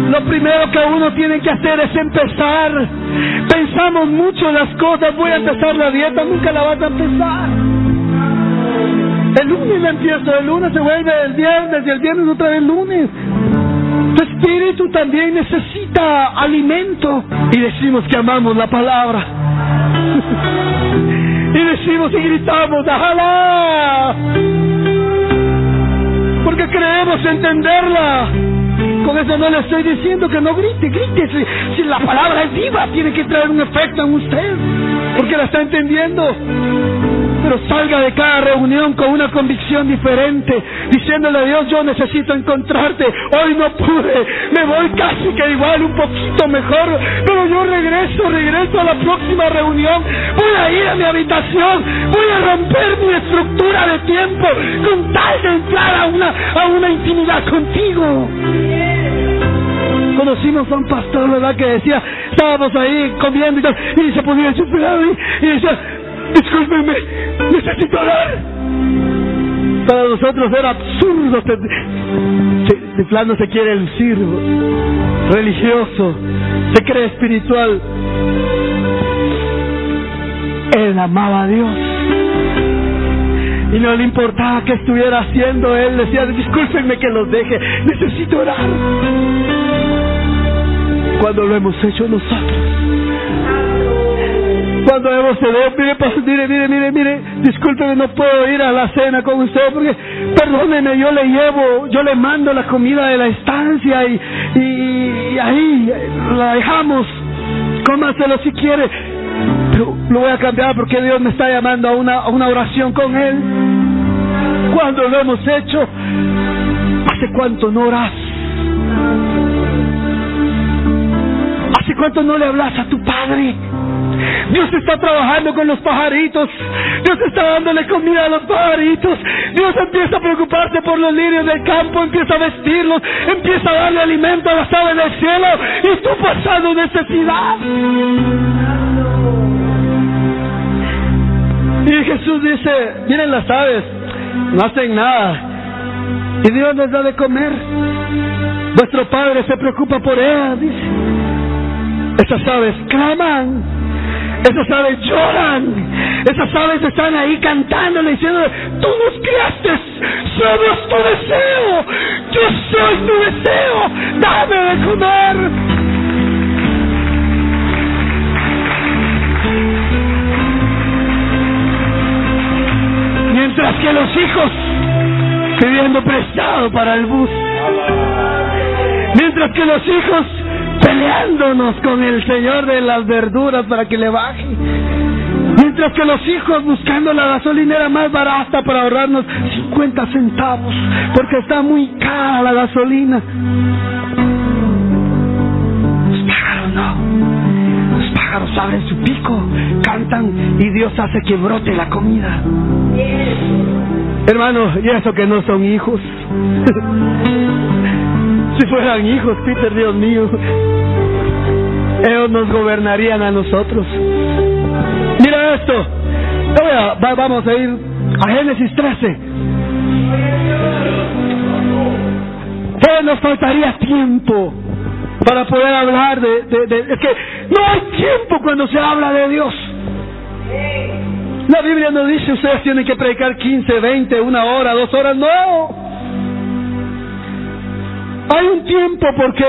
Lo primero que uno tiene que hacer es empezar. Pensamos mucho las cosas. Voy a empezar la dieta, nunca la vas a empezar. El lunes la empiezo, el lunes se vuelve el viernes y el viernes otra vez el lunes. Tu espíritu también necesita alimento. Y decimos que amamos la palabra. y decimos y gritamos, ¡Ajala! Porque creemos entenderla. Con eso no le estoy diciendo que no grite, grite. Si, la palabra es viva, tiene que traer un efecto en usted. Porque la está entendiendo. Pero salga de cada reunión con una convicción diferente, diciéndole a Dios, yo necesito encontrarte. Hoy no pude, me voy casi que igual, un poquito mejor, pero yo regreso, regreso a la próxima reunión. Voy a ir a mi habitación, voy a romper mi estructura de tiempo con tal de entrar a una, a una intimidad contigo. Conocimos a un pastor, ¿verdad? Que decía, estábamos ahí comiendo y tal, y se ponía desesperado y, y decía, discúlpeme, necesito hablar. Para nosotros era absurdo. De plano se quiere el sirvo, religioso, se cree espiritual. Él amaba a Dios. Y no le importaba qué estuviera haciendo. Él decía, discúlpenme que los deje. Necesito orar. Cuando lo hemos hecho nosotros. Cuando hemos cedido, mire, mire, mire, mire, mire, discúlpeme, no puedo ir a la cena con usted porque, perdóneme, yo le llevo, yo le mando la comida de la estancia y, y, ahí la dejamos, cómaselo si quiere, pero lo voy a cambiar porque Dios me está llamando a una, a una oración con Él. Cuando lo hemos hecho, ¿hace cuánto no oras? ¿Hace cuánto no le hablas a tu padre? Dios está trabajando con los pajaritos. Dios está dándole comida a los pajaritos. Dios empieza a preocuparse por los lirios del campo, empieza a vestirlos, empieza a darle alimento a las aves del cielo y tú pasando necesidad. Y Jesús dice, miren las aves, no hacen nada. Y Dios les da de comer. Vuestro Padre se preocupa por ellas, dice. Esas aves claman esas aves lloran. Esas aves están ahí cantándole, diciendo, tú nos criaste, somos tu deseo, yo soy tu deseo, dame de comer. Mientras que los hijos pidiendo prestado para el bus. Mientras que los hijos peleándonos con el Señor de las verduras para que le baje. Mientras que los hijos buscando la gasolinera más barata para ahorrarnos 50 centavos, porque está muy cara la gasolina. Los pájaros no. Los pájaros abren su pico, cantan y Dios hace que brote la comida. Hermano, y eso que no son hijos. Si fueran hijos, Peter, Dios mío, ellos nos gobernarían a nosotros. Mira esto. vamos a ir a Génesis 13. ¿Qué nos faltaría tiempo para poder hablar de, de, Es que no hay tiempo cuando se habla de Dios. La Biblia no dice ustedes tienen que predicar 15, 20, una hora, dos horas. No. Hay un tiempo porque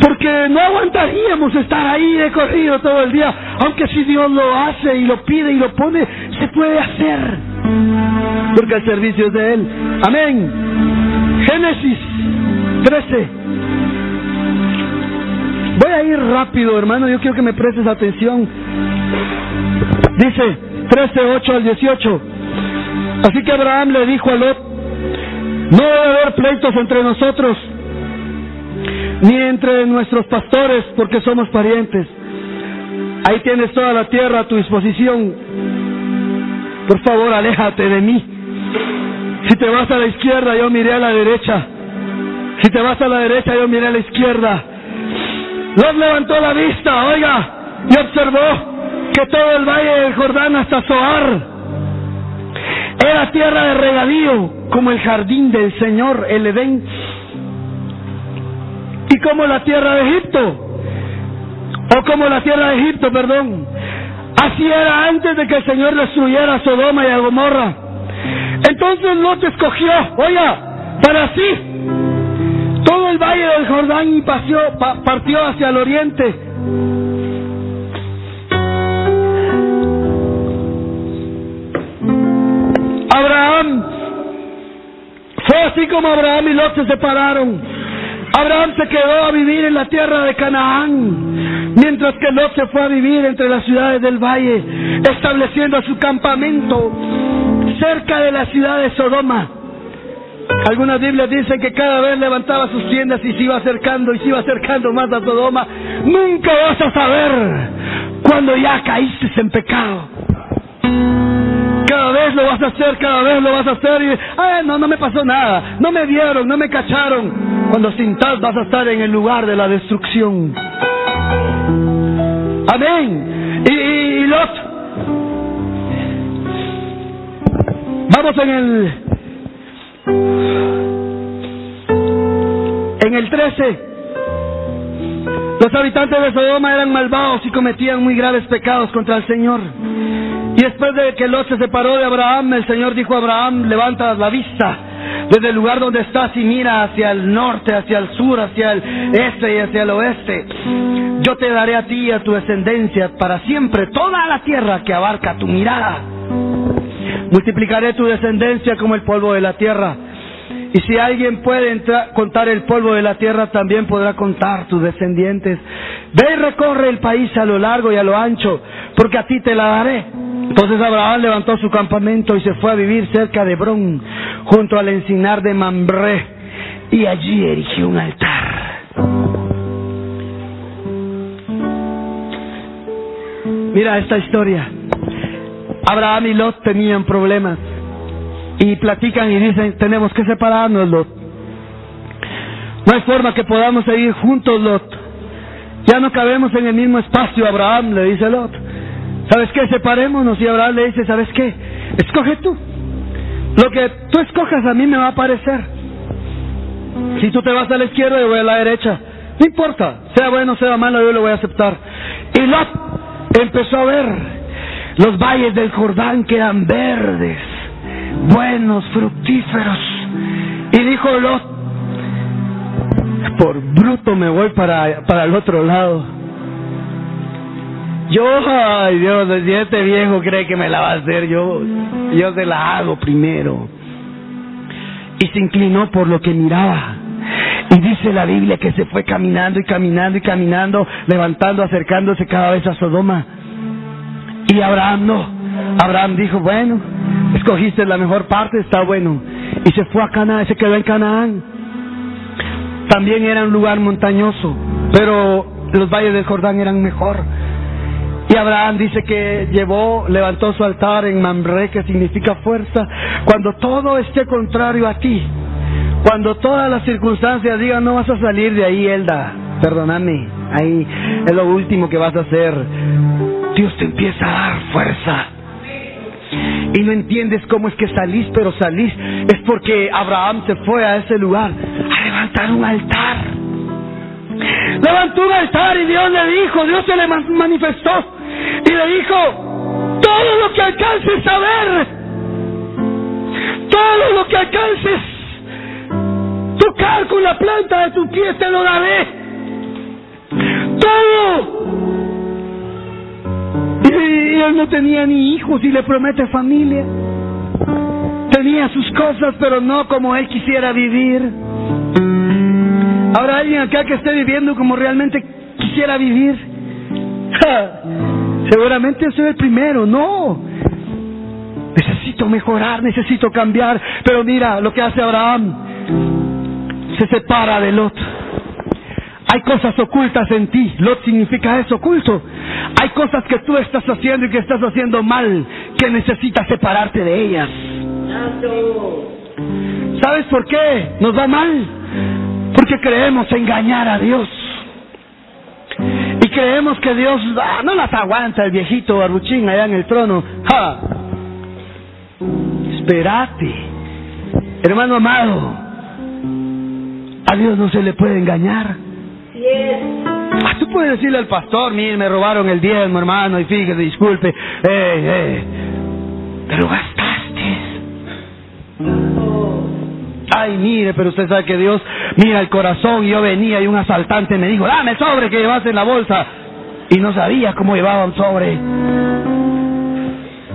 porque no aguantaríamos estar ahí de corrido todo el día, aunque si Dios lo hace y lo pide y lo pone, se puede hacer, porque el servicio es de Él. Amén. Génesis 13. Voy a ir rápido, hermano, yo quiero que me prestes atención. Dice 13, 8 al 18. Así que Abraham le dijo a Lot, no debe haber pleitos entre nosotros, ni entre nuestros pastores, porque somos parientes. Ahí tienes toda la tierra a tu disposición. Por favor, aléjate de mí. Si te vas a la izquierda, yo miré a la derecha. Si te vas a la derecha, yo miré a la izquierda. Los levantó la vista, oiga, y observó que todo el valle del Jordán hasta Zoar era tierra de regadío, como el jardín del Señor, el Edén, como la tierra de Egipto, o como la tierra de Egipto, perdón. Así era antes de que el Señor destruyera a Sodoma y a Gomorra. Entonces Lot escogió, oiga, para sí, todo el valle del Jordán y partió hacia el oriente Abraham. Fue así como Abraham y Lot se separaron. Abraham se quedó a vivir en la tierra de Canaán, mientras que Lot se fue a vivir entre las ciudades del valle, estableciendo su campamento cerca de la ciudad de Sodoma. Algunas Biblias dicen que cada vez levantaba sus tiendas y se iba acercando y se iba acercando más a Sodoma. Nunca vas a saber cuando ya caíste en pecado. Cada vez lo vas a hacer, cada vez lo vas a hacer y, ay, no, no me pasó nada, no me vieron, no me cacharon. Cuando sintas vas a estar en el lugar de la destrucción. Amén. Y, y, Lot, vamos en el, en el 13. Los habitantes de Sodoma eran malvados y cometían muy graves pecados contra el Señor. Y después de que Lot se separó de Abraham, el Señor dijo a Abraham, levanta la vista desde el lugar donde estás y mira hacia el norte, hacia el sur, hacia el este y hacia el oeste. Yo te daré a ti y a tu descendencia para siempre toda la tierra que abarca tu mirada. Multiplicaré tu descendencia como el polvo de la tierra. Y si alguien puede contar el polvo de la tierra, también podrá contar tus descendientes. Ve y recorre el país a lo largo y a lo ancho, porque a ti te la daré. Entonces Abraham levantó su campamento y se fue a vivir cerca de Hebrón, junto al encinar de Mambré, y allí erigió un altar. Mira esta historia. Abraham y Lot tenían problemas y platican y dicen, tenemos que separarnos, Lot. No hay forma que podamos seguir juntos, Lot. Ya no cabemos en el mismo espacio, Abraham, le dice Lot. ¿Sabes qué? Separémonos. Y Abraham le dice, ¿sabes qué? Escoge tú. Lo que tú escojas a mí me va a parecer. Si tú te vas a la izquierda, yo voy a la derecha. No importa, sea bueno, sea malo, yo lo voy a aceptar. Y Lot empezó a ver los valles del Jordán que eran verdes, buenos, fructíferos. Y dijo Lot, por bruto me voy para, para el otro lado. Yo, ay Dios, si este viejo cree que me la va a hacer, yo, yo se la hago primero. Y se inclinó por lo que miraba. Y dice la Biblia que se fue caminando y caminando y caminando, levantando, acercándose cada vez a Sodoma. Y Abraham no. Abraham dijo, bueno, escogiste la mejor parte, está bueno. Y se fue a Canaán, se quedó en Canaán. También era un lugar montañoso, pero los valles del Jordán eran mejor. Abraham dice que llevó, levantó su altar en Mamre, que significa fuerza. Cuando todo esté contrario a ti, cuando todas las circunstancias digan no vas a salir de ahí, Elda, perdóname, ahí es lo último que vas a hacer. Dios te empieza a dar fuerza. Y no entiendes cómo es que salís, pero salís. Es porque Abraham se fue a ese lugar a levantar un altar. Levantó un altar y Dios le dijo, Dios se le manifestó y le dijo, todo lo que alcances a ver, todo lo que alcances tocar con la planta de tu pie te lo daré. Todo. Y, él no tenía ni hijos y le promete familia. Tenía sus cosas, pero no como él quisiera vivir. Habrá alguien acá que esté viviendo como realmente quisiera vivir. Seguramente soy el primero, no. Necesito mejorar, necesito cambiar. Pero mira lo que hace Abraham. Se separa de Lot. Hay cosas ocultas en ti. Lot significa eso, oculto. Hay cosas que tú estás haciendo y que estás haciendo mal, que necesitas separarte de ellas. ¿Sabes por qué nos va mal? Porque creemos engañar a Dios. Creemos que Dios ah, no las aguanta el viejito barbuchín allá en el trono. ¡Ja! Espérate. Hermano amado, a Dios no se le puede engañar. Ah, tú puedes decirle al pastor, mire, me robaron el diezmo, hermano, y fíjese, disculpe. Eh, eh, pero gastaste. Ay, mire, pero usted sabe que Dios mira el corazón. Y yo venía y un asaltante me dijo, dame el sobre que llevas en la bolsa. Y no sabía cómo llevaba un sobre.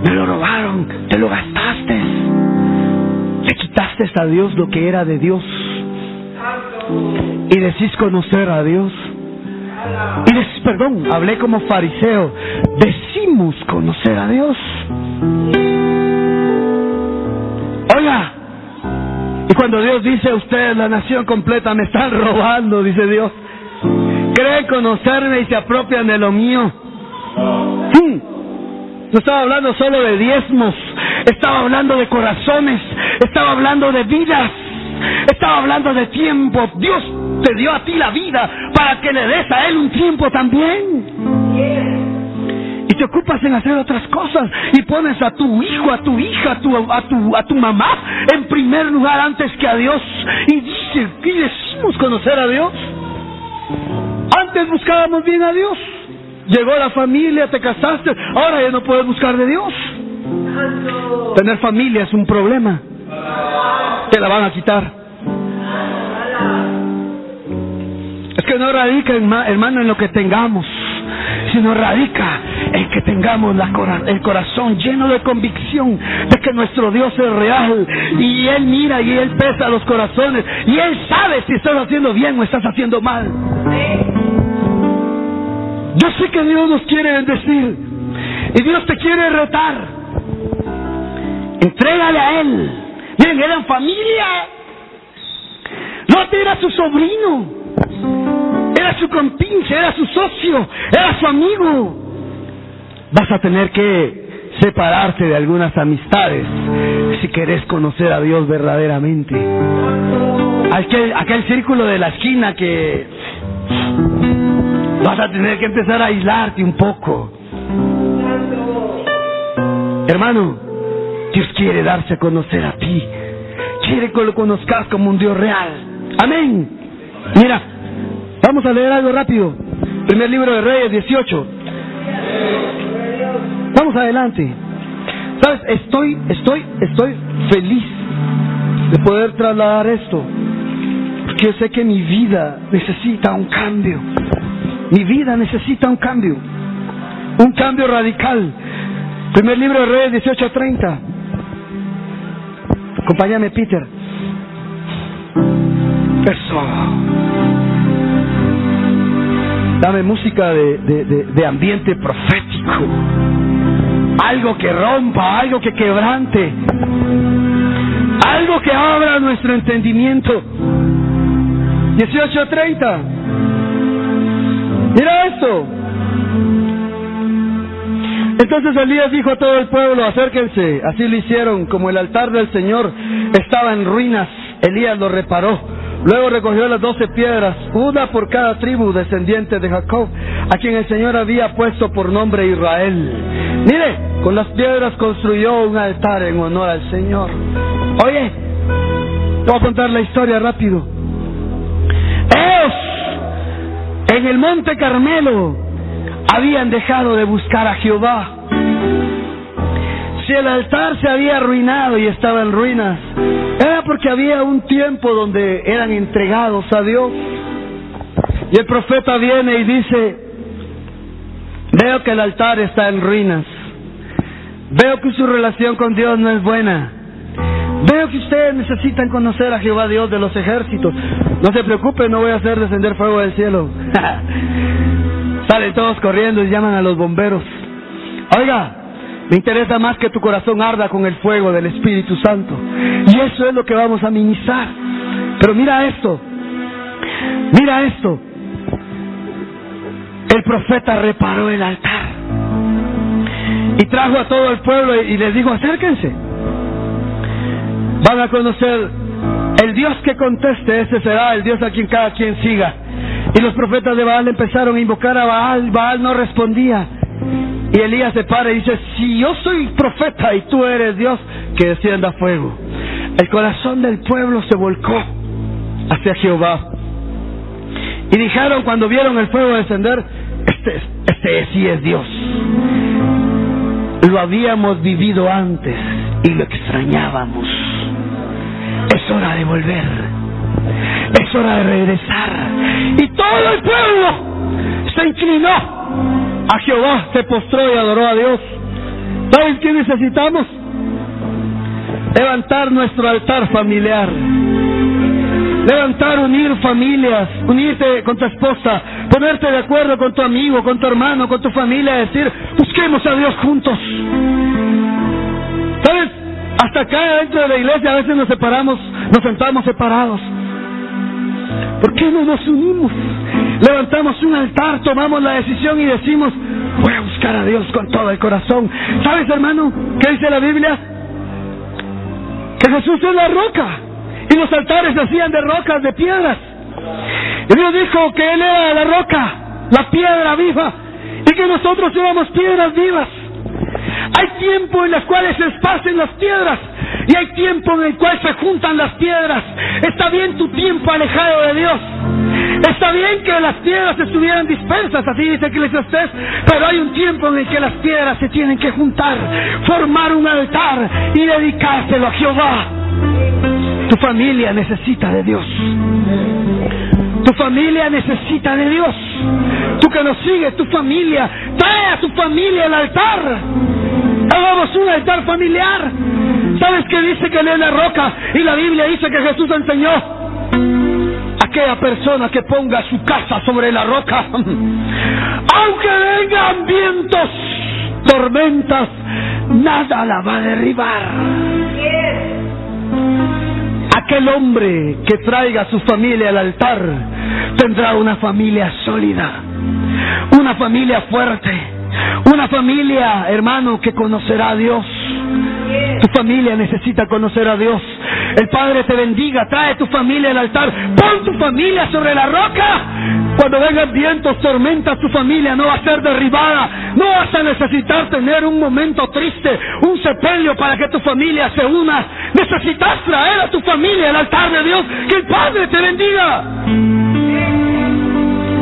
Me lo robaron, te lo gastaste. Le quitaste a Dios lo que era de Dios. Y decís conocer a Dios. Y decís, perdón, hablé como fariseo. Decimos conocer a Dios. Oiga, y cuando Dios dice a usted, la nación completa, me están robando, dice Dios. Creen conocerme y se apropian de lo mío. No estaba hablando solo de diezmos, estaba hablando de corazones, estaba hablando de vidas, estaba hablando de tiempo. Dios te dio a ti la vida para que le des a Él un tiempo también y te ocupas en hacer otras cosas y pones a tu hijo, a tu hija, a tu, a tu, a tu mamá en primer lugar antes que a Dios y dice, ¿qué decimos conocer a Dios? Antes buscábamos bien a Dios. Llegó la familia, te casaste, ahora ya no puedes buscar de Dios. Tener familia es un problema. Te la van a quitar. Es que no radica, hermano, en lo que tengamos, sino radica en que tengamos el corazón lleno de convicción de que nuestro Dios es real y Él mira y Él pesa los corazones y Él sabe si estás haciendo bien o estás haciendo mal. Yo sé que Dios nos quiere bendecir y Dios te quiere retar. Entrégale a Él. Miren, eran familia. No era su sobrino, era su compinche, era su socio, era su amigo. Vas a tener que separarte de algunas amistades si querés conocer a Dios verdaderamente. Aquel, aquel círculo de la esquina que vas a tener que empezar a aislarte un poco. Hermano, Dios quiere darse a conocer a ti. Quiere que lo conozcas como un Dios real. Amén. Mira, vamos a leer algo rápido. Primer libro de Reyes 18. Vamos adelante. Sabes, estoy, estoy, estoy feliz de poder trasladar esto. Porque sé que mi vida necesita un cambio. Mi vida necesita un cambio. Un cambio radical. Primer libro de Reyes 18 a 30. Acompáñame, Peter. Eso. Dame música de, de, de, ambiente profético. Algo que rompa, algo que quebrante. Algo que abra nuestro entendimiento. 18.30. Mira esto. Entonces Elías dijo a todo el pueblo, acérquense. Así lo hicieron, como el altar del Señor estaba en ruinas, Elías lo reparó. Luego recogió las doce piedras, una por cada tribu descendiente de Jacob, a quien el Señor había puesto por nombre Israel. Mire, con las piedras construyó un altar en honor al Señor. Oye, te voy a contar la historia rápido. Ellos, en el monte Carmelo, habían dejado de buscar a Jehová. Si el altar se había arruinado y estaba en ruinas, era porque había un tiempo donde eran entregados a Dios. Y el profeta viene y dice, veo que el altar está en ruinas, veo que su relación con Dios no es buena, veo que ustedes necesitan conocer a Jehová Dios de los ejércitos. No se preocupe, no voy a hacer descender fuego del cielo. Salen todos corriendo y llaman a los bomberos. Oiga, me interesa más que tu corazón arda con el fuego del Espíritu Santo. Y eso es lo que vamos a ministrar. Pero mira esto. Mira esto. El profeta reparó el altar. Y trajo a todo el pueblo y les dijo, acérquense. Van a conocer el Dios que conteste, ese será el Dios a quien cada quien siga. Y los profetas de Baal empezaron a invocar a Baal. Baal no respondía. Y Elías se para y dice, si yo soy profeta y tú eres Dios, que descienda fuego. El corazón del pueblo se volcó hacia Jehová. Y dijeron cuando vieron el fuego descender, este, este sí es Dios. Lo habíamos vivido antes y lo extrañábamos. Es hora de volver. Es hora de regresar. Y todo el pueblo se inclinó a Jehová, se postró y adoró a Dios. ¿Saben qué necesitamos? Levantar nuestro altar familiar. Levantar, unir familias, unirte con tu esposa, ponerte de acuerdo con tu amigo, con tu hermano, con tu familia, decir, busquemos a Dios juntos. ¿Sabes? Hasta acá dentro de la iglesia a veces nos separamos, nos sentamos separados. ¿Por qué no nos unimos? Levantamos un altar, tomamos la decisión y decimos, voy a buscar a Dios con todo el corazón. ¿Sabes, hermano? ¿Qué dice la Biblia? Que Jesús es la roca y los altares se hacían de rocas, de piedras. Y Dios dijo que Él era la roca, la piedra viva, y que nosotros éramos piedras vivas. Hay tiempo en los cuales se esparcen las piedras y hay tiempo en el cual se juntan las piedras. Está bien tu tiempo alejado de Dios. Está bien que las piedras estuvieran dispersas, así dice Eclesiastés, pero hay un tiempo en el que las piedras se tienen que juntar, formar un altar y dedicárselo a Jehová. Tu familia necesita de Dios. Tu familia necesita de Dios. Tú que nos sigues, tu familia, trae a tu familia al altar. Hagamos un altar familiar. ¿Sabes qué dice que lee la roca? Y la Biblia dice que Jesús enseñó. Aquella persona que ponga su casa sobre la roca, aunque vengan vientos, tormentas, nada la va a derribar. Aquel hombre que traiga a su familia al altar tendrá una familia sólida, una familia fuerte una familia, hermano, que conocerá a Dios. Tu familia necesita conocer a Dios. El Padre te bendiga, trae tu familia al altar, pon tu familia sobre la roca. Cuando vengan vientos, tormentas, tu familia no va a ser derribada. No vas a necesitar tener un momento triste, un sepelio para que tu familia se una. Necesitas traer a tu familia al altar de Dios. Que el Padre te bendiga.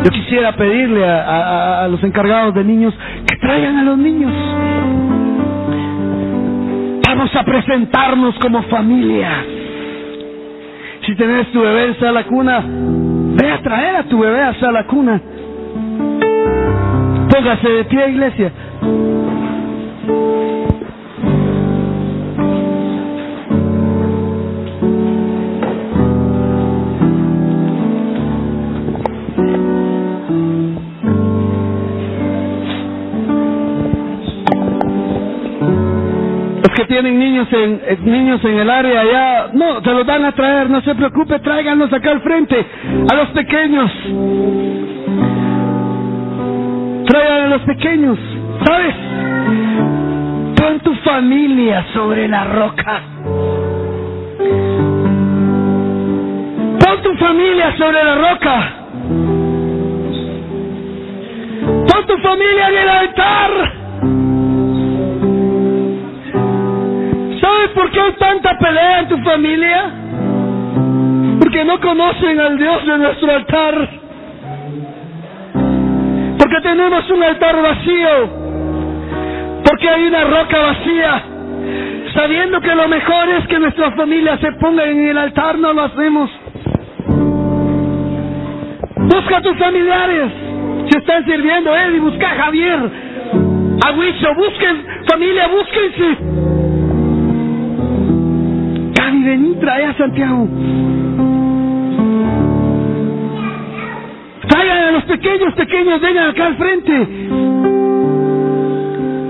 Yo quisiera pedirle a, los encargados de niños que traigan a los niños. Vamos a presentarnos como familia. Si tenés tu bebé en la cuna, ve a traer a tu bebé a la cuna. Póngase de pie, iglesia. Que tienen niños en eh, niños en el área allá, no, se los van a traer, no se preocupe, tráiganlos acá al frente, a los pequeños. Traigan a los pequeños, ¿sabes? Pon tu familia sobre la roca. Pon tu familia sobre la roca. Pon tu familia en el altar. Por qué hay tanta pelea en tu familia? Porque no conocen al Dios de nuestro altar. Porque tenemos un altar vacío. Porque hay una roca vacía. Sabiendo que lo mejor es que nuestra familia se ponga en el altar, no lo hacemos. Busca a tus familiares. Si están sirviendo, Eddie, busca a Javier. A Huicho, busquen, familia, búsquense vení, trae a Santiago. Traigan a los pequeños, pequeños, vengan acá al frente.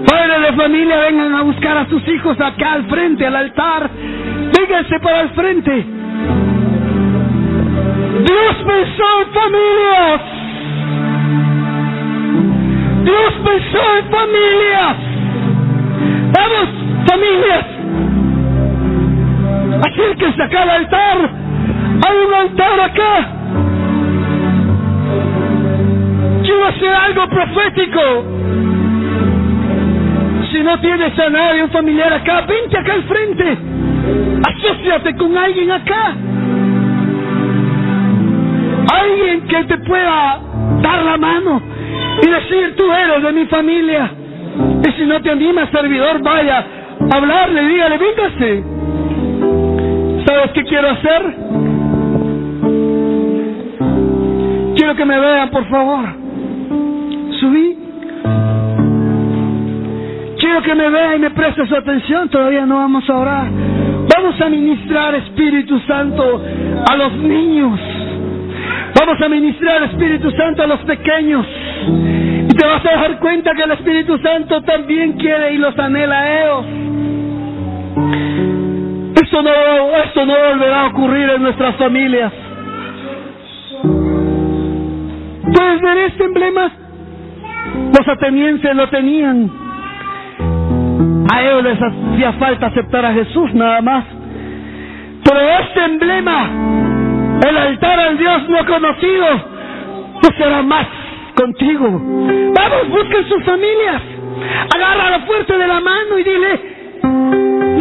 Padres de familia, vengan a buscar a sus hijos acá al frente, al altar. Vénganse para el frente. Dios pensó en familias. Dios pensó en familias. Vamos, familias, Acérquense acá al altar. Hay un altar acá. Quiero hacer algo profético. Si no tienes a nadie, un familiar acá, vente acá al frente. Asociate con alguien acá. Alguien que te pueda dar la mano y decir, tú eres de mi familia. Y si no te anima, servidor, vaya, a hablarle, dígale, véngase. ¿Sabes qué quiero hacer? Quiero que me vean, por favor. Subí. Quiero que me vean y me preste su atención. Todavía no vamos a orar. Vamos a ministrar Espíritu Santo a los niños. Vamos a ministrar Espíritu Santo a los pequeños. Y te vas a dar cuenta que el Espíritu Santo también quiere y los anhela a ellos. Esto no, esto no volverá a ocurrir en nuestras familias. Puedes ver este emblema. Los atenienses lo tenían. A ellos les hacía falta aceptar a Jesús nada más. Pero este emblema, el altar al Dios no conocido, no será más contigo. Vamos, busquen sus familias. Agarra la fuerte de la mano y dile,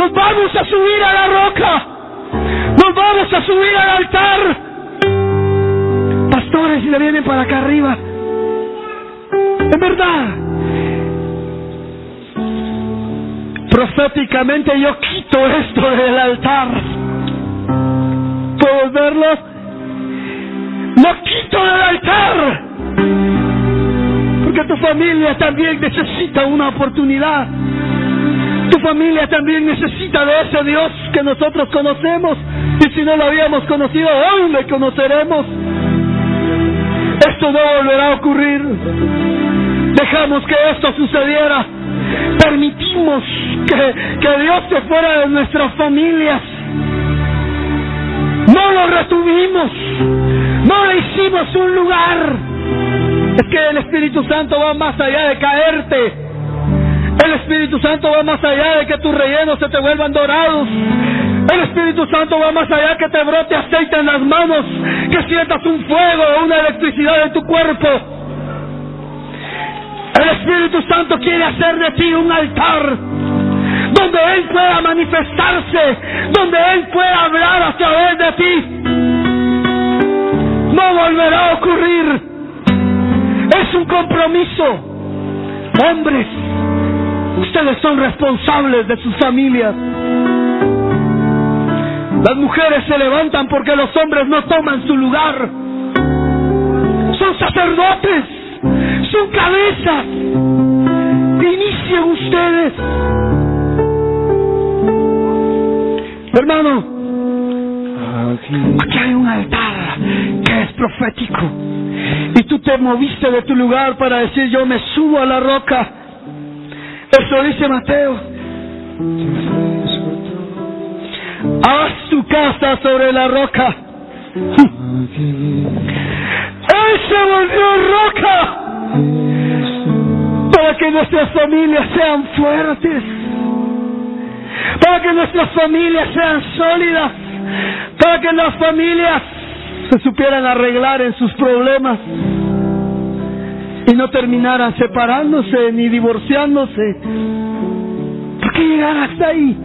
nos vamos a subir a la roca. Nos vamos a subir al altar. pastores y le vienen para acá arriba. En verdad. Proféticamente yo quito esto del altar. ¿Puedes verlo? Lo quito del altar. Porque tu familia también necesita una oportunidad. Tu familia también necesita de ese Dios que nosotros conocemos. Y si no lo habíamos conocido, hoy le conoceremos. Esto no volverá a ocurrir. Dejamos que esto sucediera. Permitimos que, que Dios se fuera de nuestras familias. No lo retuvimos. No le hicimos un lugar. Es que el Espíritu Santo va más allá de caerte. El Espíritu Santo va más allá de que tus rellenos se te vuelvan dorados. El Espíritu Santo va más allá que te brote aceite en las manos, que sientas un fuego o una electricidad en tu cuerpo. El Espíritu Santo quiere hacer de ti un altar donde Él pueda manifestarse, donde Él pueda hablar a través de ti. No volverá a ocurrir. Es un compromiso. Hombres, ustedes son responsables de sus familias. Las mujeres se levantan porque los hombres no toman su lugar. Son sacerdotes, son cabezas. Inicien ustedes. Hermano, aquí hay un altar que es profético. Y tú te moviste de tu lugar para decir yo me subo a la roca. Eso dice Mateo. Haz tu casa sobre la roca. Él se volvió roca para que nuestras familias sean fuertes, para que nuestras familias sean sólidas, para que las familias se supieran arreglar en sus problemas y no terminaran separándose ni divorciándose. ¿Por qué llegar hasta ahí?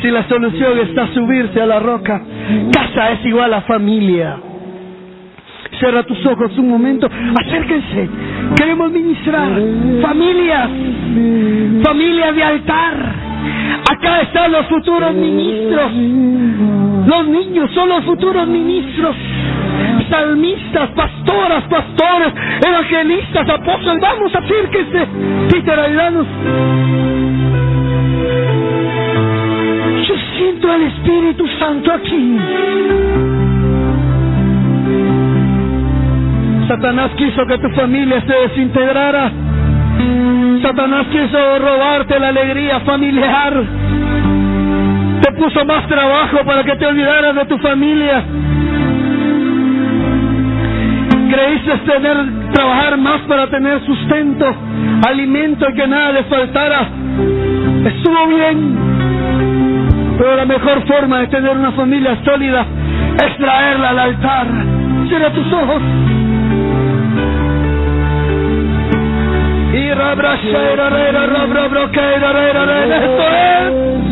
Si la solución está subirse a la roca, casa es igual a familia. Cierra tus ojos un momento, acérquense. Queremos ministrar familias, familias de altar. Acá están los futuros ministros. Los niños son los futuros ministros. Salmistas, pastoras, pastores, evangelistas, apóstoles. Vamos, acérquense. Peter, ayúdanos. Yo siento al Espíritu Santo aquí. Satanás quiso que tu familia se desintegrara. Satanás quiso robarte la alegría familiar. Te puso más trabajo para que te olvidaras de tu familia. Creíste tener, trabajar más para tener sustento, alimento y que nada le faltara. Estuvo bien, pero la mejor forma de tener una familia sólida es traerla al altar. Cierra tus ojos. Y rabrashera, rera, rabra, broquera, rera, rera. Esto es.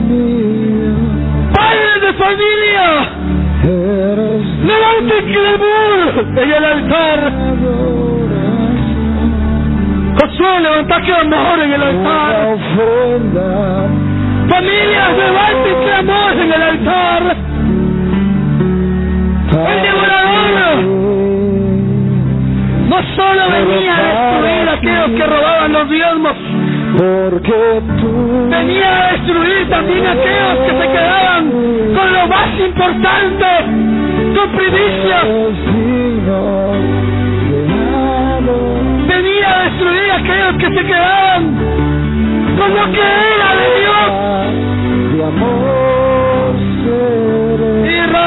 ¡Levante clamor en el altar! Josué, levanta clamor en el altar. Familias, levanten clamor en el altar. El devorador no solo venía a destruir a aquellos que robaban los diezmos, Porque tú venía a destruir también a aquellos que se quedaban con lo más importante, de amor. Venía a destruir a aquellos que se quedaban con lo que era de Dios. De amor seré Y ra.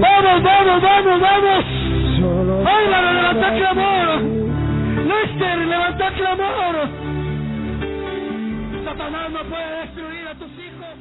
Vamos, vamos, vamos, vamos. Esther, levanta clamor. Satanás no puede destruir a tus hijos.